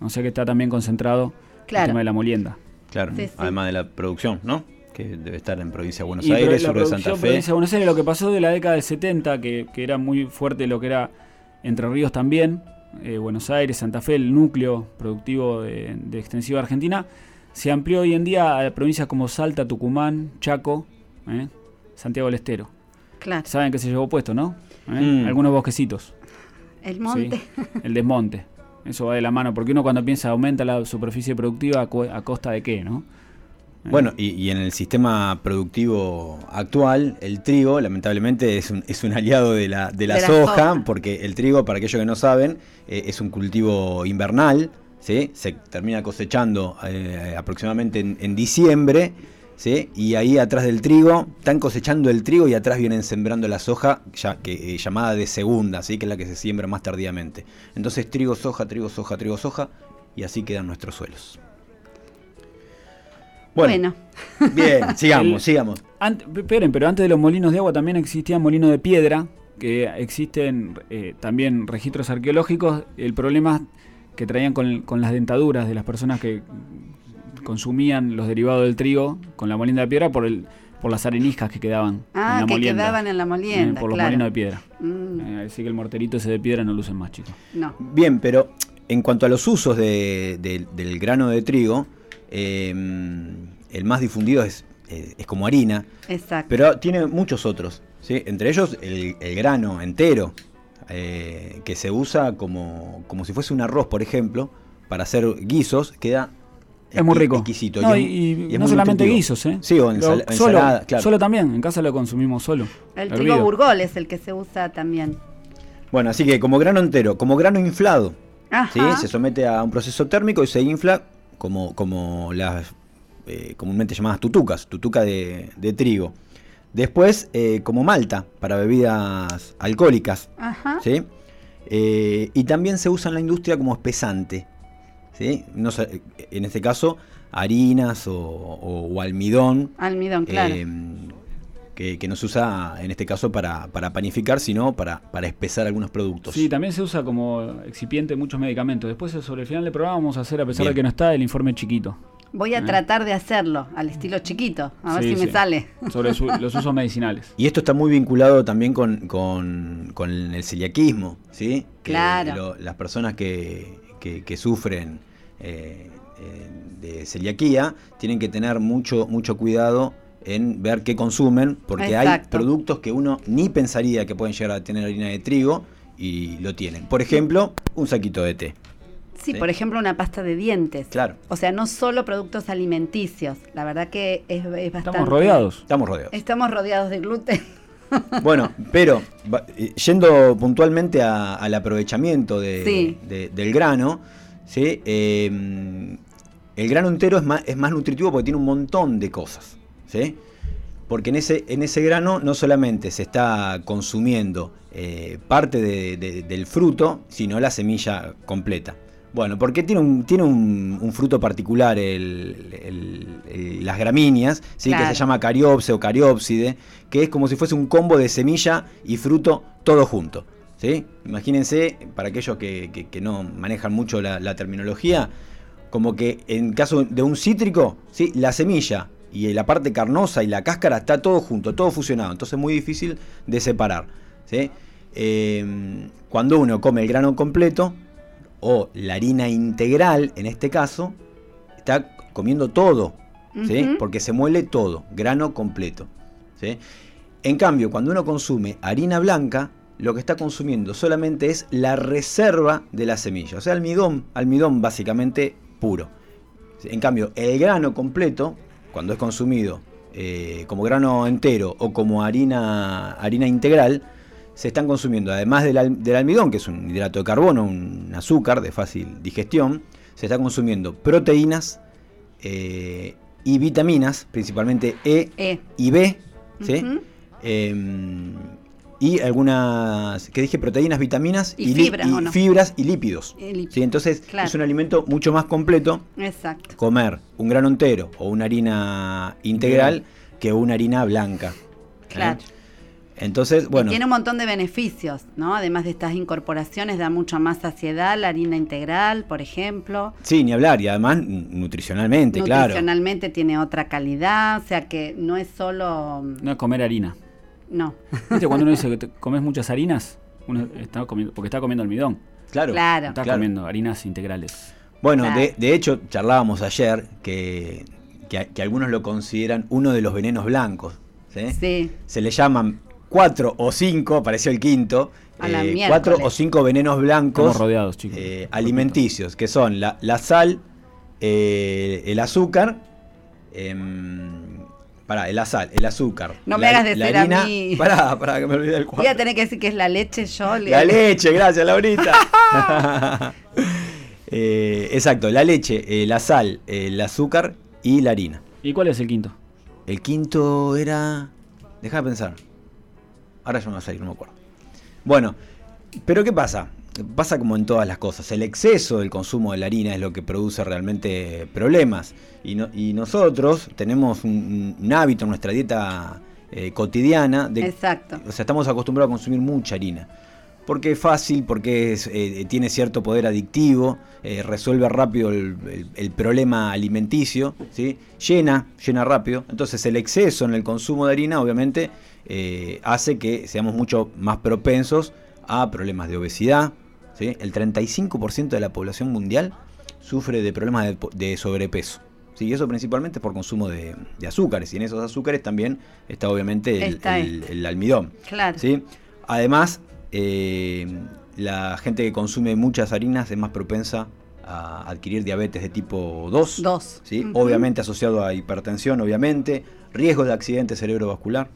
O sea que está también concentrado el Claro. tema de la molienda. claro, sí, sí. además de la producción, ¿no? Que debe estar en provincia de Buenos Y Aires, sur de Santa Fe. provincia de Buenos Aires, lo que pasó de la década del 70, que, que era muy fuerte lo que era Entre Ríos también, eh, Buenos Aires, Santa Fe, el núcleo productivo de, de extensiva Argentina, se amplió hoy en día a provincias como Salta, Tucumán, Chaco, eh, Santiago del Estero. claro. Saben que se llevó puesto, ¿no? ¿Eh? Mm. Algunos bosquecitos. El ¿sí? monte. El desmonte. Eso va de la mano, porque uno cuando piensa aumenta la superficie productiva a, costa de qué, ¿no? Bueno, y, y en el sistema productivo actual, el trigo, lamentablemente, es un, es un aliado de la, de la De la soja, soja. porque el trigo, para aquellos que no saben, eh, es un cultivo invernal, ¿sí? se termina cosechando eh, aproximadamente en, en diciembre, ¿sí? y ahí atrás del trigo, están cosechando el trigo y atrás vienen sembrando la soja, ya, que, eh, llamada de segunda, ¿sí? que es la que se siembra más tardíamente. Entonces, trigo, soja, trigo, soja, trigo, soja, y así quedan nuestros suelos. Bueno, Bien, [laughs] sigamos, El- sigamos. Ante- esperen, pero antes de los molinos de agua también existían molinos de piedra, que existen eh, también registros arqueológicos. El problema que traían con, con las dentaduras de las personas que consumían los derivados del trigo con la molienda de piedra por el por las areniscas que quedaban en ah, la que molienda. quedaban en la eh, molienda, por los molinos de piedra. Mm, Eh, así que el morterito ese de piedra no lo usen más, chicos. no. Bien, pero en cuanto a los usos de- de- del grano de trigo, eh, el más difundido es, eh, es como harina, Exacto. pero tiene muchos otros. ¿sí? Entre ellos el, el grano entero, eh, que se usa como, como si fuese un arroz, por ejemplo, para hacer guisos, queda Es muy rico. exquisito. No, y y, es- y y es no solamente nutritivo. guisos, ¿eh? Sí, o ensala- solo, ensalada, claro. solo también, en casa lo consumimos solo. el hervido. trigo burgol es el que se usa también. Bueno, así que como grano entero, como grano inflado. ¿sí? se somete a un proceso térmico y se infla como, como las eh, comúnmente llamadas tutucas, tutuca de, de trigo. Después, eh, como malta para bebidas alcohólicas, Ajá. ¿sí? Eh, y también se usa en la industria como espesante, ¿sí? No sé, en este caso, harinas o, o- o almidón, Almidón, claro. eh, que, que no se usa en este caso para, para panificar, sino para, para espesar algunos productos. Sí, también se usa como excipiente en muchos medicamentos. Después, sobre el final del programa, vamos a hacer, a pesar Bien. de que no está, el informe chiquito. Voy a eh. tratar de hacerlo al estilo chiquito, a ver Sí, si me sale. Sobre su- [laughs] los usos medicinales. Y esto está muy vinculado también con, con- con el celiaquismo, ¿sí? Que Claro. lo- las personas que, que- que sufren eh, eh, de celiaquía tienen que tener mucho, mucho cuidado en ver qué consumen, porque hay productos que uno ni pensaría que pueden llegar a tener harina de trigo y lo tienen. Por ejemplo, un saquito de té. Sí, Sí. por ejemplo, una pasta de dientes. Claro, O sea, no solo productos alimenticios. La verdad que es, es bastante. Estamos rodeados. estamos rodeados. Estamos rodeados de gluten. Bueno, pero eh, yendo puntualmente a- al aprovechamiento de- Sí. de- del grano, ¿sí? Eh, el grano entero es más, es más nutritivo porque tiene un montón de cosas. ¿sí? Porque en ese, en ese grano no solamente se está consumiendo eh, parte de- de- del fruto, sino la semilla completa. Bueno, porque tiene un, tiene un, un fruto particular el- el- el- las gramíneas, ¿sí? que se llama cariopse o cariópside, que es como si fuese un combo de semilla y fruto todo junto. ¿sí? Imagínense, para aquellos que, que- que no manejan mucho la, la terminología, como que en caso de un cítrico, ¿sí? la semilla y la parte carnosa y la cáscara está todo junto, todo fusionado, entonces es muy difícil de separar. ¿sí? Eh, cuando uno come el grano completo, o la harina integral en este caso, está comiendo todo, ¿sí? Porque se muele todo, grano completo. ¿sí? En cambio, cuando uno consume harina blanca, lo que está consumiendo solamente es la reserva de la semilla, o sea, almidón, almidón básicamente puro. En cambio, el grano completo, cuando es consumido eh, como grano entero o como harina, harina integral, se están consumiendo, además del, al- del almidón, que es un hidrato de carbono, un azúcar de fácil digestión, se está consumiendo proteínas eh, y vitaminas, principalmente E Eh, y B, ¿sí? Em, y algunas, que dije, proteínas, vitaminas Y ¿o no? fibras y lípidos. Y lípidos. ¿sí? Entonces Claro. es un alimento mucho más completo Exacto. comer un grano entero o una harina integral que una harina blanca. ¿eh? Entonces, bueno, Y tiene un montón de beneficios, ¿no? Además de estas incorporaciones, da mucha más saciedad la harina integral, por ejemplo. sí, ni hablar, y además n- nutricionalmente, claro. Nutricionalmente tiene otra calidad, o sea que no es solo. No es comer harina. No, ¿Viste cuando uno dice que te [laughs] comes muchas harinas? Uno está comiendo, porque está comiendo almidón. Claro. claro. Está Claro. comiendo harinas integrales. Bueno, Claro. de, de hecho, charlábamos ayer que, que, que algunos lo consideran uno de los venenos blancos. ¿sí? Sí, Se le llaman cuatro o cinco, apareció el quinto, A la eh, cuatro o cinco venenos blancos rodeados, chicos. eh, alimenticios, que son la, la sal, eh, el azúcar em, pará, la sal, el azúcar. No me la- hagas la decir a harina- mí. [laughs] Pará, pará, que me olvidé el Voy a tener que decir que es la leche yo. le- La [laughs] leche, gracias, Laurita. [laughs] Eh, exacto, la leche, eh, la sal, el azúcar y la harina. ¿Y cuál es el quinto? El quinto era. Deja de pensar. Ahora ya me va a salir, no me acuerdo. Bueno, pero ¿qué pasa? Pasa como en todas las cosas. El exceso del consumo de la harina es lo que produce realmente problemas. Y, no- y nosotros tenemos un, un hábito en nuestra dieta eh, cotidiana de, Exacto. o sea, estamos acostumbrados a consumir mucha harina. Porque es fácil, porque es, eh, tiene cierto poder adictivo, eh, resuelve rápido el, el- el problema alimenticio, ¿sí? llena, llena rápido. Entonces el exceso en el consumo de harina obviamente eh, hace que seamos mucho más propensos a problemas de obesidad. ¿sí? El 35% de la población mundial sufre de problemas de, sobrepeso. ¿sí? Y eso principalmente por consumo de, de azúcares. Y en esos azúcares también está obviamente el- Está el- el almidón. Claro. ¿sí? Además, eh, la gente que consume muchas harinas es más propensa a adquirir diabetes de tipo 2. Dos. ¿sí? Ujú. Obviamente asociado a hipertensión, obviamente. Riesgo de accidente cerebrovascular.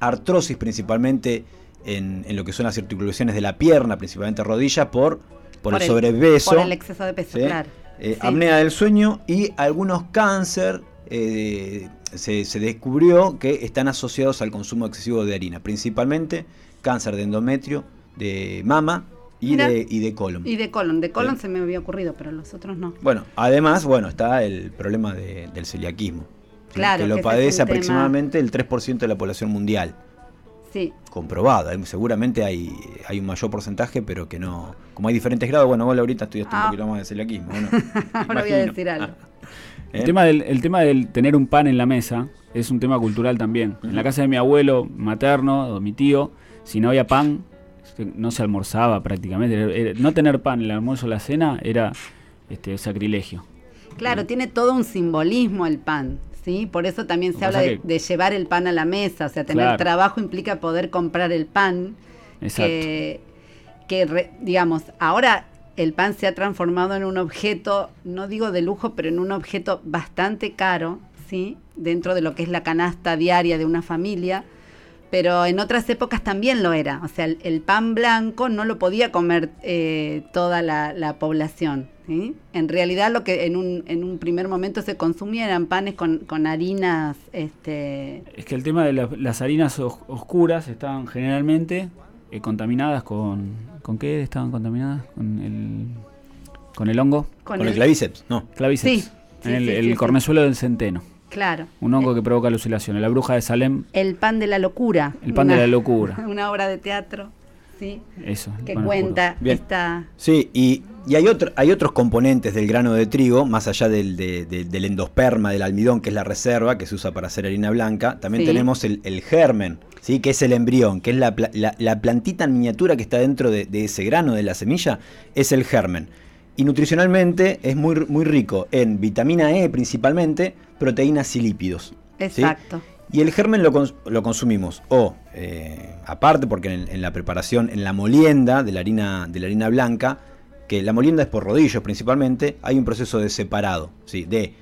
Artrosis principalmente en, en lo que son las articulaciones de la pierna, principalmente rodillas, por, por, el, sobrepeso. Por el exceso de peso, ¿sí? claro. Eh, Sí. Apnea del sueño y algunos cáncer eh, se, se descubrió que están asociados al consumo excesivo de harina, principalmente cáncer de endometrio, de mama y, Mira. de, y de colon. Y de colon. De colon Sí. se me había ocurrido, pero los otros no. Bueno, además, bueno, está el problema de- del celiaquismo. Que que lo es padece tema- aproximadamente el 3% de la población mundial. Sí. Comprobado, hay- seguramente hay, hay un mayor porcentaje, pero que no. Como hay diferentes grados, bueno, vos ahorita estudiaste Ah. un poquito más de celiaquismo. bueno, [laughs] Ahora voy a decir algo. [laughs] ¿Eh? El, tema del, el tema del tener un pan en la mesa es un tema cultural también. En la casa de mi abuelo materno o mi tío, si no había pan, no se almorzaba prácticamente. No tener pan en el almuerzo o la cena era este, sacrilegio. Claro, tiene todo un simbolismo el pan, ¿sí? Por eso también se habla de, que- de llevar el pan a la mesa, o sea, tener Claro. trabajo implica poder comprar el pan, Exacto. que, que re- digamos, ahora el pan se ha transformado en un objeto, no digo de lujo, pero en un objeto bastante caro, ¿sí? Dentro de lo que es la canasta diaria de una familia. Pero en otras épocas también lo era. O sea, el, el pan blanco no lo podía comer eh, toda la, la población. ¿sí? En realidad lo que en un, en un primer momento se consumía eran panes con, con harinas este, Es que el tema de la- las harinas os- oscuras estaban generalmente eh, contaminadas con... ¿Con qué estaban contaminadas? Con el, con el hongo. con Con el el- clavíceps, no. Clavíceps. Sí, sí, En el, sí, el sí, sí. cornezuelo del centeno. Claro. Un hongo que provoca alucinaciones. La bruja de Salem, El pan de la locura. El pan de la locura. [laughs] Una obra de teatro, ¿sí? eso. el Que cuenta Bien. esta... Sí, y, y hay, otro, hay otros componentes del grano de trigo, más allá del, de- de- del endosperma, del almidón, que es la reserva, que se usa para hacer harina blanca. También Sí. tenemos el, el germen, ¿sí? que es el embrión, que es la, pla- la- la plantita en miniatura que está dentro de, de ese grano, de la semilla, es el germen. Y nutricionalmente es muy, muy rico en vitamina E principalmente, proteínas y lípidos. ¿sí? Exacto. Y el germen lo, cons- lo consumimos o eh, aparte, porque en, en la preparación, en la molienda de la, harina, de la harina blanca, que la molienda es por rodillos principalmente, hay un proceso de separado ¿sí? de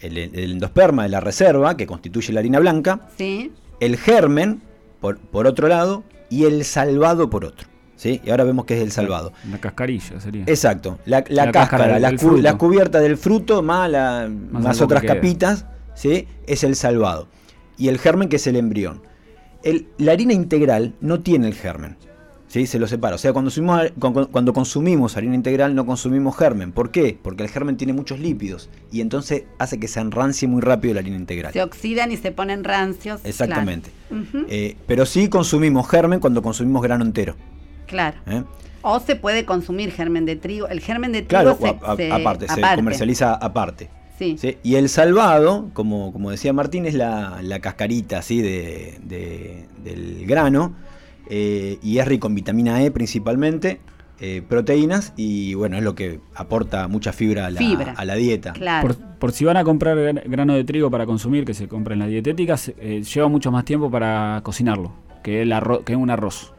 el, el endosperma de la reserva, que constituye la harina blanca, ¿Sí? el germen por, por otro lado y el salvado por otro. ¿Sí? Y ahora vemos qué es el salvado. La cascarilla sería. Exacto, la, la La cáscara, la, del cu- fruto. la cubierta del fruto más, la- más otras que capitas, ¿sí? es el salvado. Y el germen que es el embrión. El- la harina integral no tiene el germen, ¿sí? se lo separa. O sea, cuando consumimos, cu- cuando consumimos harina integral no consumimos germen. ¿Por qué? Porque el germen tiene muchos lípidos y entonces hace que se enrancie muy rápido la harina integral. Se oxidan y se ponen rancios. Exactamente. Claro. Eh, pero sí consumimos germen cuando consumimos grano entero. Claro. ¿eh? O se puede consumir germen de trigo. El germen de trigo Claro, se, a- a- se- aparte, se comercializa aparte. Sí. ¿sí? Y el salvado, como, como decía Martín, es la, la cascarita así de, de- del grano. eh, y es rico en vitamina E principalmente, eh, proteínas y bueno, es lo que aporta mucha fibra a la, Fibra. a la dieta. Claro. Por, por si van a comprar gran- grano de trigo para consumir, que se compra en las dietéticas, eh, lleva mucho más tiempo para cocinarlo que, el arroz, que un arroz.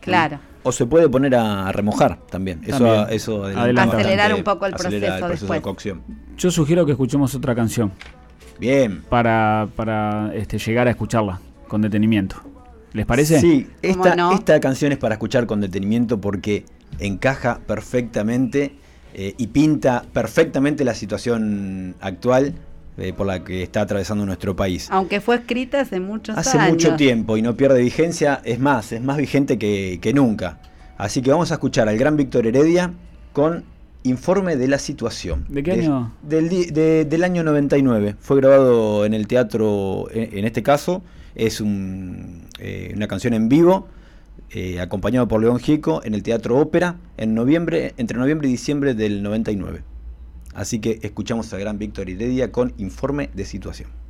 Claro. O se puede poner a remojar también. Eso, También. eso adelanta Adelanta Acelerar un poco el acelera proceso el proceso de cocción. Yo sugiero que escuchemos otra canción. Bien. para, para este, llegar a escucharla con detenimiento. ¿Les parece? Sí, ¿Cómo esta, no? esta canción es para escuchar con detenimiento porque encaja perfectamente eh, y pinta perfectamente la situación actual eh, por la que está atravesando nuestro país. Aunque fue escrita hace muchos Hace años. mucho tiempo y no pierde vigencia, es más, es más vigente que, que nunca. Así que vamos a escuchar al gran Víctor Heredia con informe de la situación. ¿De qué año? del, de- del año 99. Fue grabado en el teatro, en, en este caso, es un, eh, una canción en vivo, eh, acompañado por León Gieco en el Teatro Ópera en noviembre, entre noviembre y diciembre del 99. Así que escuchamos al gran Víctor Heredia con informe de situación.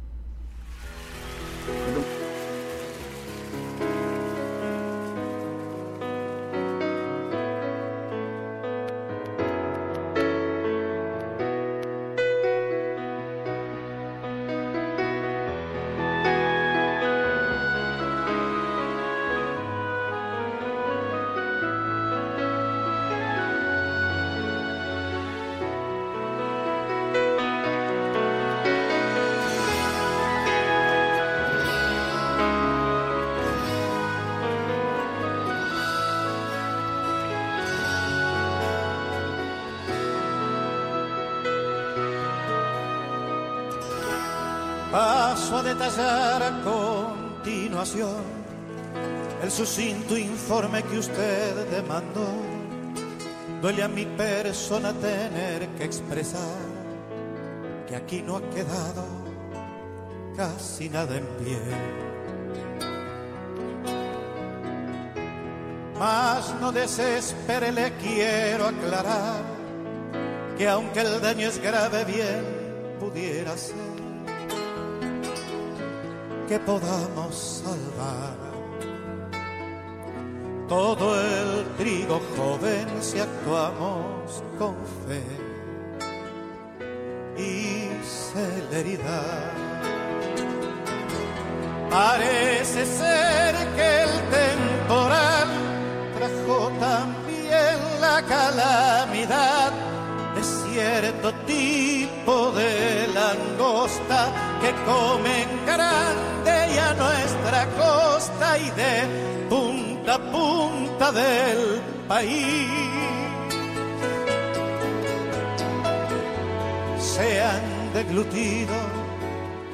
Paso a detallar a continuación el sucinto informe que usted demandó. Duele a mi persona tener que expresar que aquí no ha quedado casi nada en pie. Mas no desespere, le quiero aclarar que aunque el daño es grave, bien pudiera ser que podamos salvar todo el trigo joven si actuamos con fe y celeridad. Parece ser que el temporal trajo también la calamidad de cierto tipo de langosta que comen grande y a nuestra costa y de punta a punta del país. Se han deglutido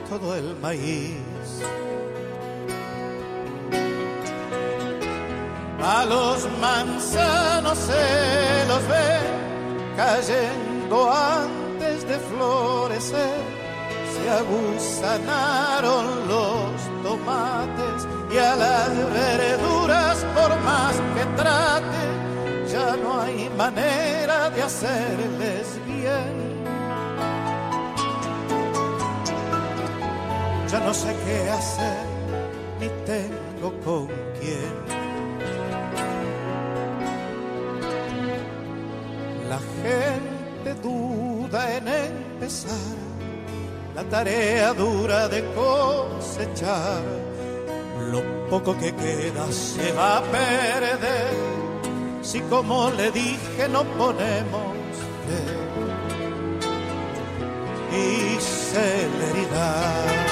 todo el maíz. A los manzanos se los ve cayendo antes de florecer. Se aguzanaron los tomates y a las verduras, por más que trate, ya no hay manera de hacerles bien. Ya no sé qué hacer, ni tengo con quién. La gente duda en empezar la tarea dura de cosechar. Lo poco que queda se va a perder si como le dije no ponemos fe y celeridad.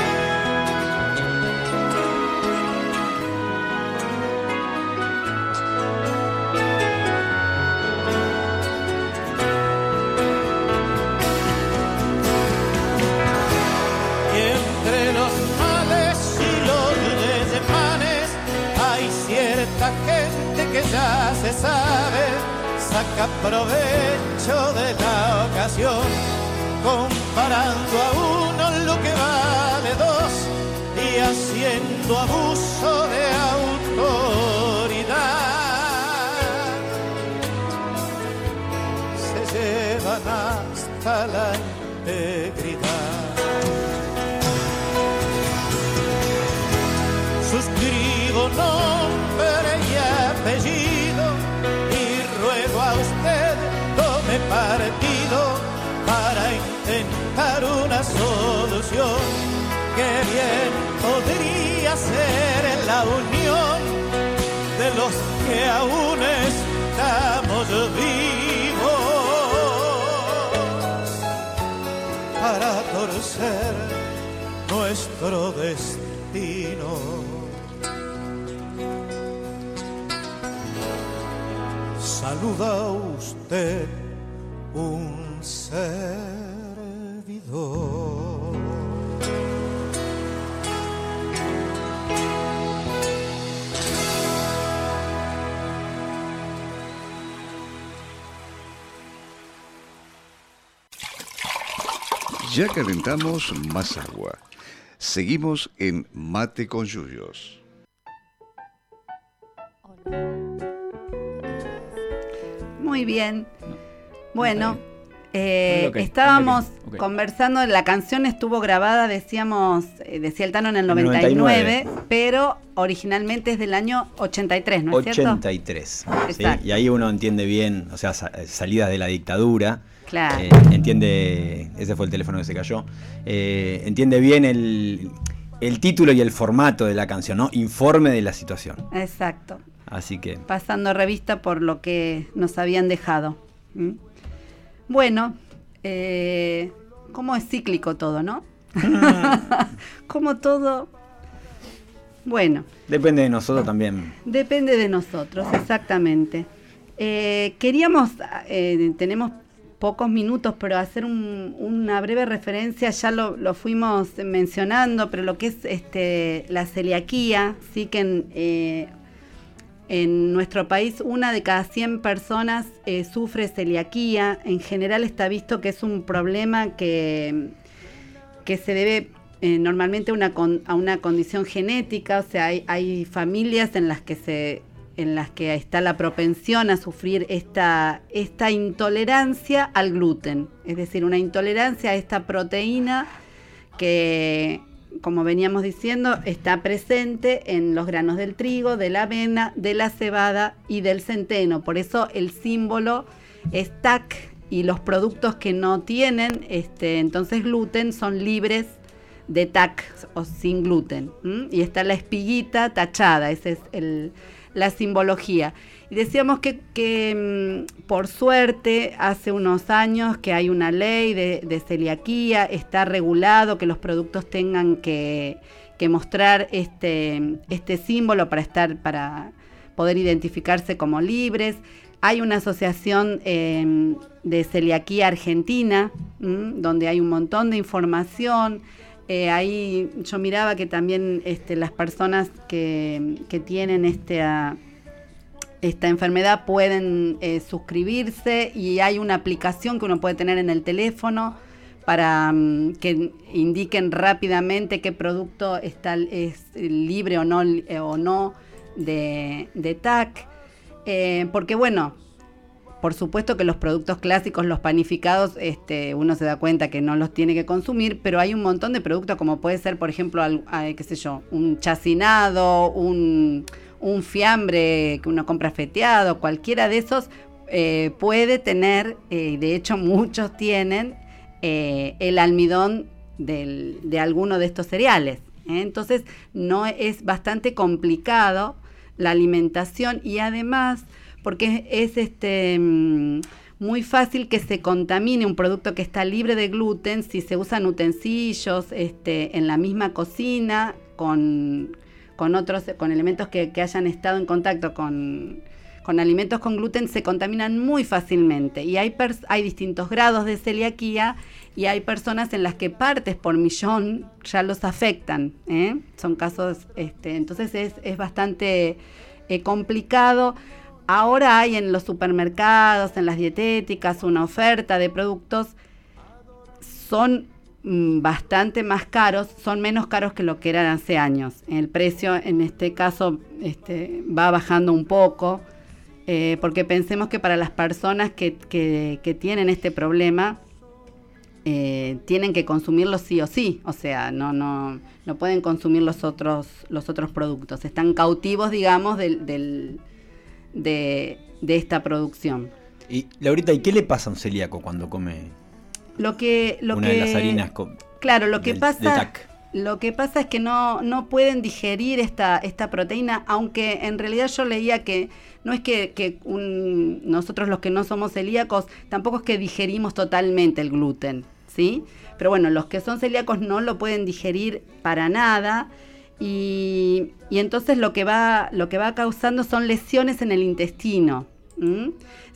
Ya se sabe, saca provecho de la ocasión, comparando a uno lo que vale dos y haciendo abuso de autoridad. Se llevan hasta la solución que bien podría ser la unión de los que aún estamos vivos para torcer nuestro destino. Saluda usted un servidor. Ya calentamos más agua. Seguimos en Mate con Yuyos. Muy bien. Bueno, eh, estábamos conversando, la canción estuvo grabada, decíamos, eh, decía el Tano en el En el 99, 99. pero originalmente es del año 83, ¿no es cierto? 83. ¿sí? Y ahí uno entiende bien, o sea, sa- salidas de la dictadura. Claro. eh, entiende, ese fue el teléfono que se cayó. eh, entiende bien el, el título y el formato de la canción, ¿no? Informe de la situación. Exacto. Así que. pasando revista por lo que nos habían dejado. ¿Mm? Bueno, eh, cómo es cíclico todo, ¿no? [laughs] como todo. Bueno, Depende de nosotros también. depende de nosotros, exactamente. Eh, queríamos, eh, tenemos pocos minutos, pero hacer un- una breve referencia, ya lo, fuimos mencionando, pero lo que es este, la celiaquía, sí que en, eh, nuestro país una de cada 100 personas eh, sufre celiaquía. En general está visto que es un problema que, que se debe eh, normalmente una, con- a una condición genética. O sea, hay familias en las que se en las que está la propensión a sufrir esta, esta intolerancia al gluten, es decir, una intolerancia a esta proteína que, como veníamos diciendo, está presente en los granos del trigo, de la avena, de la cebada y del centeno. Por eso el símbolo es TAC y los productos que no tienen este, entonces gluten son libres de TAC o sin gluten. Y está la espiguita tachada, esa es el- la simbología. Y decíamos que, que, mm, por suerte hace unos años que hay una ley de, celiaquía, está regulado que los productos tengan que, que mostrar este, este símbolo para estar, para poder identificarse como libres. Hay una asociación eh, de celiaquía argentina, donde hay un montón de información. Eh, ahí yo miraba que también este, las personas que, tienen este, ah, esta enfermedad pueden eh, suscribirse y hay una aplicación que uno puede tener en el teléfono para mm, que indiquen rápidamente qué producto está, es libre o no, eh, o no de, TAC. Porque bueno, por supuesto que los productos clásicos, los panificados, este, uno se da cuenta que no los tiene que consumir, pero hay un montón de productos como puede ser, por ejemplo, qué sé yo, un chacinado, un, un fiambre que uno compra feteado, cualquiera de esos eh, puede tener, eh, y de hecho muchos tienen, eh, el almidón de alguno de estos cereales. Entonces no es bastante complicado la alimentación y además porque es, es, este mm, muy fácil que se contamine un producto que está libre de gluten si se usan utensilios este, en la misma cocina con, con otros con elementos que, que hayan estado en contacto con, con alimentos con gluten se contaminan muy fácilmente y hay, hay distintos grados de celiaquía y hay personas en las que partes por millón ya los afectan. ¿eh? Son casos, este, entonces es, es bastante eh, complicado. Ahora hay en los supermercados, en las dietéticas, una oferta de productos. Son mm, bastante más caros, son menos caros que lo que eran hace años. El precio en este caso este, va bajando un poco, eh, porque pensemos que para las personas que, que- tienen este problema, eh, tienen que consumirlos sí o sí, o sea, no, no, no pueden consumir los otros, los otros productos, están cautivos, digamos, del, del- de, de esta producción. Y Laurita, ¿y qué le pasa a un celíaco cuando come Lo que, lo una que, de las harinas? Claro, lo que del- pasa, lo que pasa es que no, no pueden digerir esta, esta proteína, aunque en realidad yo leía que no es que, que un- nosotros los que no somos celíacos, tampoco es que digerimos totalmente el gluten, ¿sí? pero bueno, los que son celíacos no lo pueden digerir para nada. Y, y entonces lo que, va, lo que va causando son lesiones en el intestino. ¿m?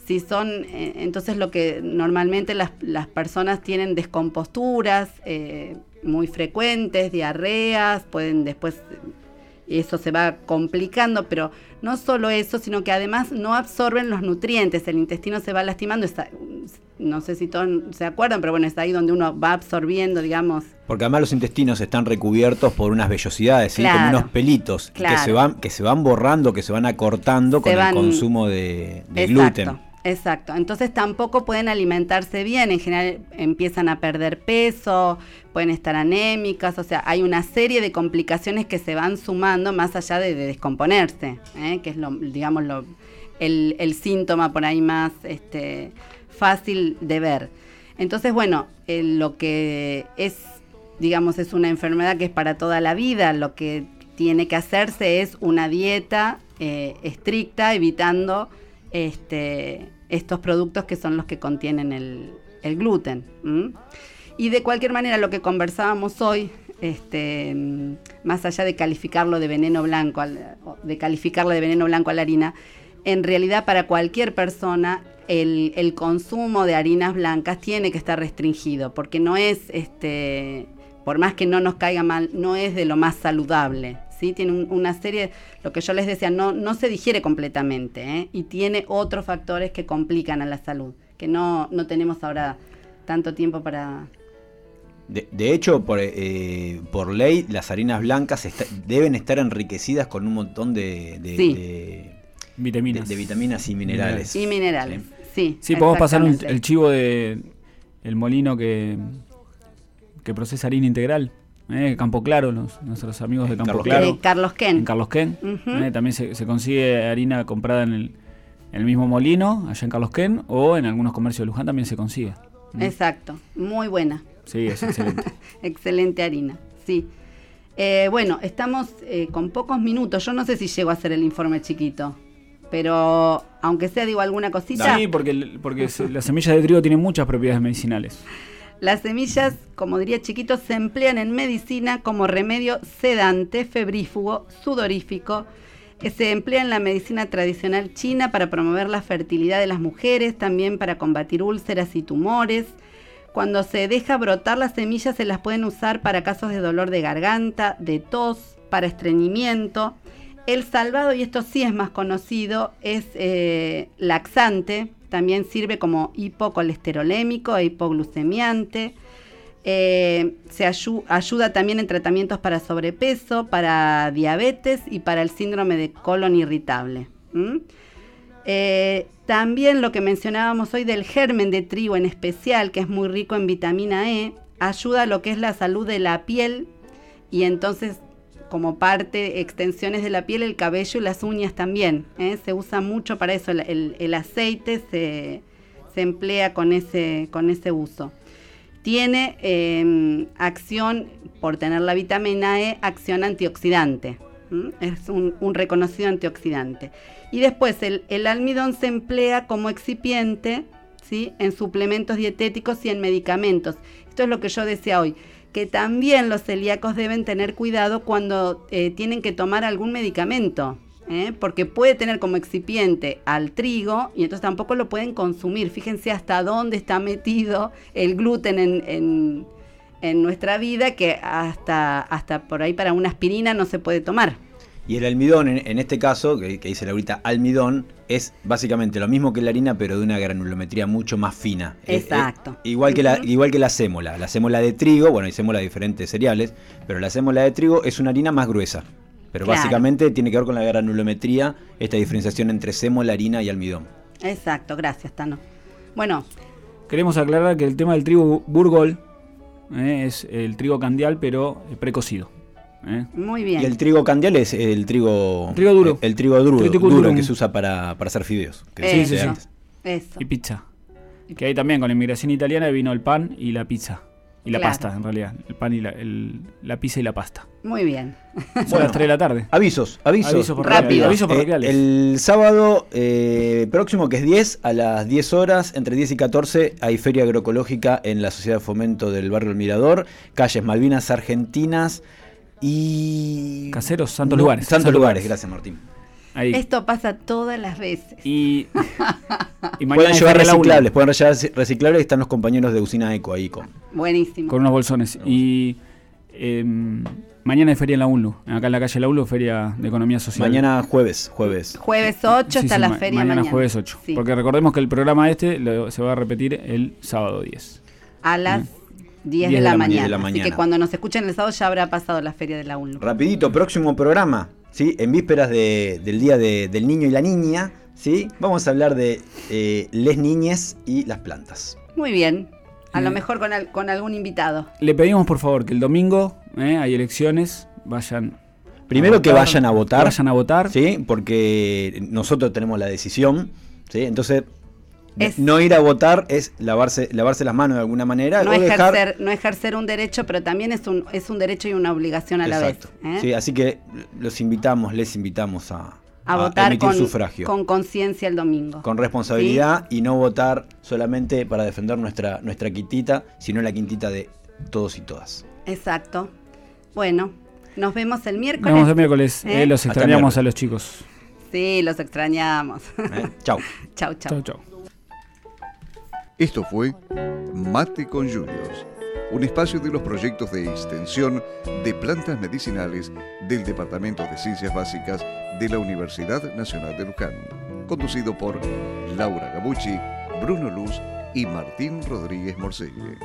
Si son, eh, entonces lo que normalmente las, las personas tienen descomposturas eh, muy frecuentes, diarreas, pueden después eso se va complicando, pero no solo eso, sino que además no absorben los nutrientes, el intestino se va lastimando, está- no sé si todos se acuerdan, pero bueno, es ahí donde uno va absorbiendo, digamos, Porque además los intestinos están recubiertos por unas vellosidades, ¿sí? Claro. como unos pelitos que, se van, que se van borrando, que se van acortando Se con van- el consumo de, de gluten. Exacto, entonces tampoco pueden alimentarse bien, en general empiezan a perder peso, pueden estar anémicas, o sea, hay una serie de complicaciones que se van sumando más allá de, de descomponerse, ¿eh? que es lo, digamos, lo, el, el síntoma por ahí más este, fácil de ver. Entonces, bueno, eh, lo que es, digamos, es una enfermedad que es para toda la vida, lo que tiene que hacerse es una dieta eh, estricta, evitando este, estos productos que son los que contienen el, el gluten. ¿m? Y de cualquier manera, lo que conversábamos hoy, este, mm, más allá de calificarlo de veneno blanco, de calificarle de veneno blanco a la harina, en realidad para cualquier persona el, el consumo de harinas blancas tiene que estar restringido, porque no es, este, por más que no nos caiga mal, no es de lo más saludable. ¿Sí? Tiene un- una serie, lo que yo les decía, no, no se digiere completamente ¿eh? y tiene otros factores que complican a la salud, que no, no tenemos ahora tanto tiempo para... De, de hecho, por, eh, por ley, las harinas blancas está- deben estar enriquecidas con un montón de, de- Sí. de- Vitaminas. de- de vitaminas y minerales. Y minerales, Sí. sí. Sí, podemos pasar un- el chivo de el molino que, que procesa harina integral. Eh, Campo Claro, los- nuestros amigos de Campo Carlos Claro. Eh, Carlos Ken. En Carlos Ken. Eh, también se, se consigue harina comprada en el, en el mismo molino, allá en Carlos Ken, o en algunos comercios de Luján también se consigue. Mm. Exacto, muy buena. Sí, es excelente. [laughs] Excelente harina, sí. Eh, bueno, estamos eh, con pocos minutos. Yo no sé si llego a hacer el informe chiquito, pero aunque sea digo alguna cosita. sí, porque, porque se- las semillas de trigo tienen muchas propiedades medicinales. Las semillas, como diría chiquito, se emplean en medicina como remedio sedante, febrífugo, sudorífico. Se emplea en la medicina tradicional china para promover la fertilidad de las mujeres, también para combatir úlceras y tumores. Cuando se deja brotar las semillas se las pueden usar para casos de dolor de garganta, de tos, para estreñimiento. El salvado, y esto sí es más conocido, es eh, laxante, también sirve como hipocolesterolémico e hipoglucemiante. Eh, se ayu- ayuda también en tratamientos para sobrepeso, para diabetes y para el síndrome de colon irritable. Eh, también lo que mencionábamos hoy del germen de trigo en especial, que es muy rico en vitamina E, ayuda a lo que es la salud de la piel y entonces como parte, extensiones de la piel, el cabello y las uñas también. ¿eh? Se usa mucho para eso, el, aceite se, se emplea con ese, con ese uso. Tiene eh, acción, por tener la vitamina E, acción antioxidante. Es un, reconocido antioxidante. Y después el, el almidón se emplea como excipiente ¿sí? en suplementos dietéticos y en medicamentos. Esto es lo que yo decía hoy, que también los celíacos deben tener cuidado cuando eh, tienen que tomar algún medicamento. ¿eh? Porque puede tener como excipiente al trigo y entonces tampoco lo pueden consumir. Fíjense hasta dónde está metido el gluten en, en- en nuestra vida, que hasta, hasta por ahí para una aspirina no se puede tomar. Y el almidón, en, en este caso, que, que dice Laurita, almidón, es básicamente lo mismo que la harina, pero de una granulometría mucho más fina. Eh, eh, Exacto. igual, que la, igual que la sémola. La sémola de trigo, bueno, hay sémola de diferentes cereales, pero la sémola de trigo es una harina más gruesa. Pero Claro. básicamente tiene que ver con la granulometría, esta diferenciación entre sémola, harina y almidón. Exacto, gracias, Tano. Bueno, Queremos aclarar que el tema del trigo burgol eh, es el trigo candial, pero precocido. Eh. muy bien. Y el trigo candial es el trigo... Trigo duro. El, el trigo duro, duro durum. que se usa para, para hacer fideos. que Eso, eso. Y pizza. Que ahí también con la inmigración italiana vino el pan y la pizza. Y la Claro. pasta, en realidad. El pan y la, el- la pizza y la pasta. Muy bien. Son las 3 de la tarde. Avisos, avisos. Avisos Rápido. parroquiales. Avisos Eh, parroquiales. el sábado eh, próximo, que es 10, a las 10 horas, entre 10 y 14, hay Feria Agroecológica en la Sociedad de Fomento del Barrio El Mirador, calles Malvinas Argentinas y... Caseros, Santos No, Lugares. Santos Santos Lugares, Lugares. gracias Martín. Ahí. Esto pasa todas las veces. Y, y [laughs] mañana Pueden llevar reciclables, pueden llevar reciclables y están los compañeros de Usina Eco ahí con... Buenísimo. con unos bolsones. Y em, mañana hay feria en la UNLU. Acá en la calle La UNLU, feria de economía social. Mañana jueves, jueves. Jueves 8 Sí, está sí, la ma- feria mañana. mañana. jueves 8. Sí. Porque recordemos que el programa este lo- se va a repetir el sábado 10. A las 10 10 de, la, de mañana. la Así mañana. que cuando nos escuchen el sábado ya habrá pasado la feria de la UNLU. Rapidito, próximo programa, ¿sí? En vísperas de- del Día de- del Niño y la Niña, ¿sí? Vamos a hablar de eh, les niñes y las plantas. Muy bien. A lo Eh. mejor con, al- con algún invitado. Le pedimos por favor que el domingo eh, hay elecciones, vayan. Primero que vayan a votar. que vayan a votar. ¿sí? Porque nosotros tenemos la decisión, ¿sí? Entonces, Es- no ir a votar es lavarse, lavarse las manos de alguna manera No o dejar... ejercer, no ejercer un derecho, pero también es un, es un derecho y una obligación a la vez. ¿eh? Sí, así que los invitamos, les invitamos a, a votar emitir con sufragio. con conciencia el domingo. con responsabilidad y no votar solamente para defender nuestra, nuestra quintita, sino la quintita de todos y todas. Exacto. Bueno, nos vemos el Nos miércoles. vemos el miércoles. ¿Eh? eh, los extrañamos miércoles. a los chicos. Sí, los extrañamos. ¿eh? Chau. [laughs] chau, chau. Chau, chau. Esto fue Mate con Juniors, un espacio de los proyectos de extensión de plantas medicinales del Departamento de Ciencias Básicas de la Universidad Nacional de Luján, conducido por Laura Gabucci, Bruno Luz y Martín Rodríguez Morcelle.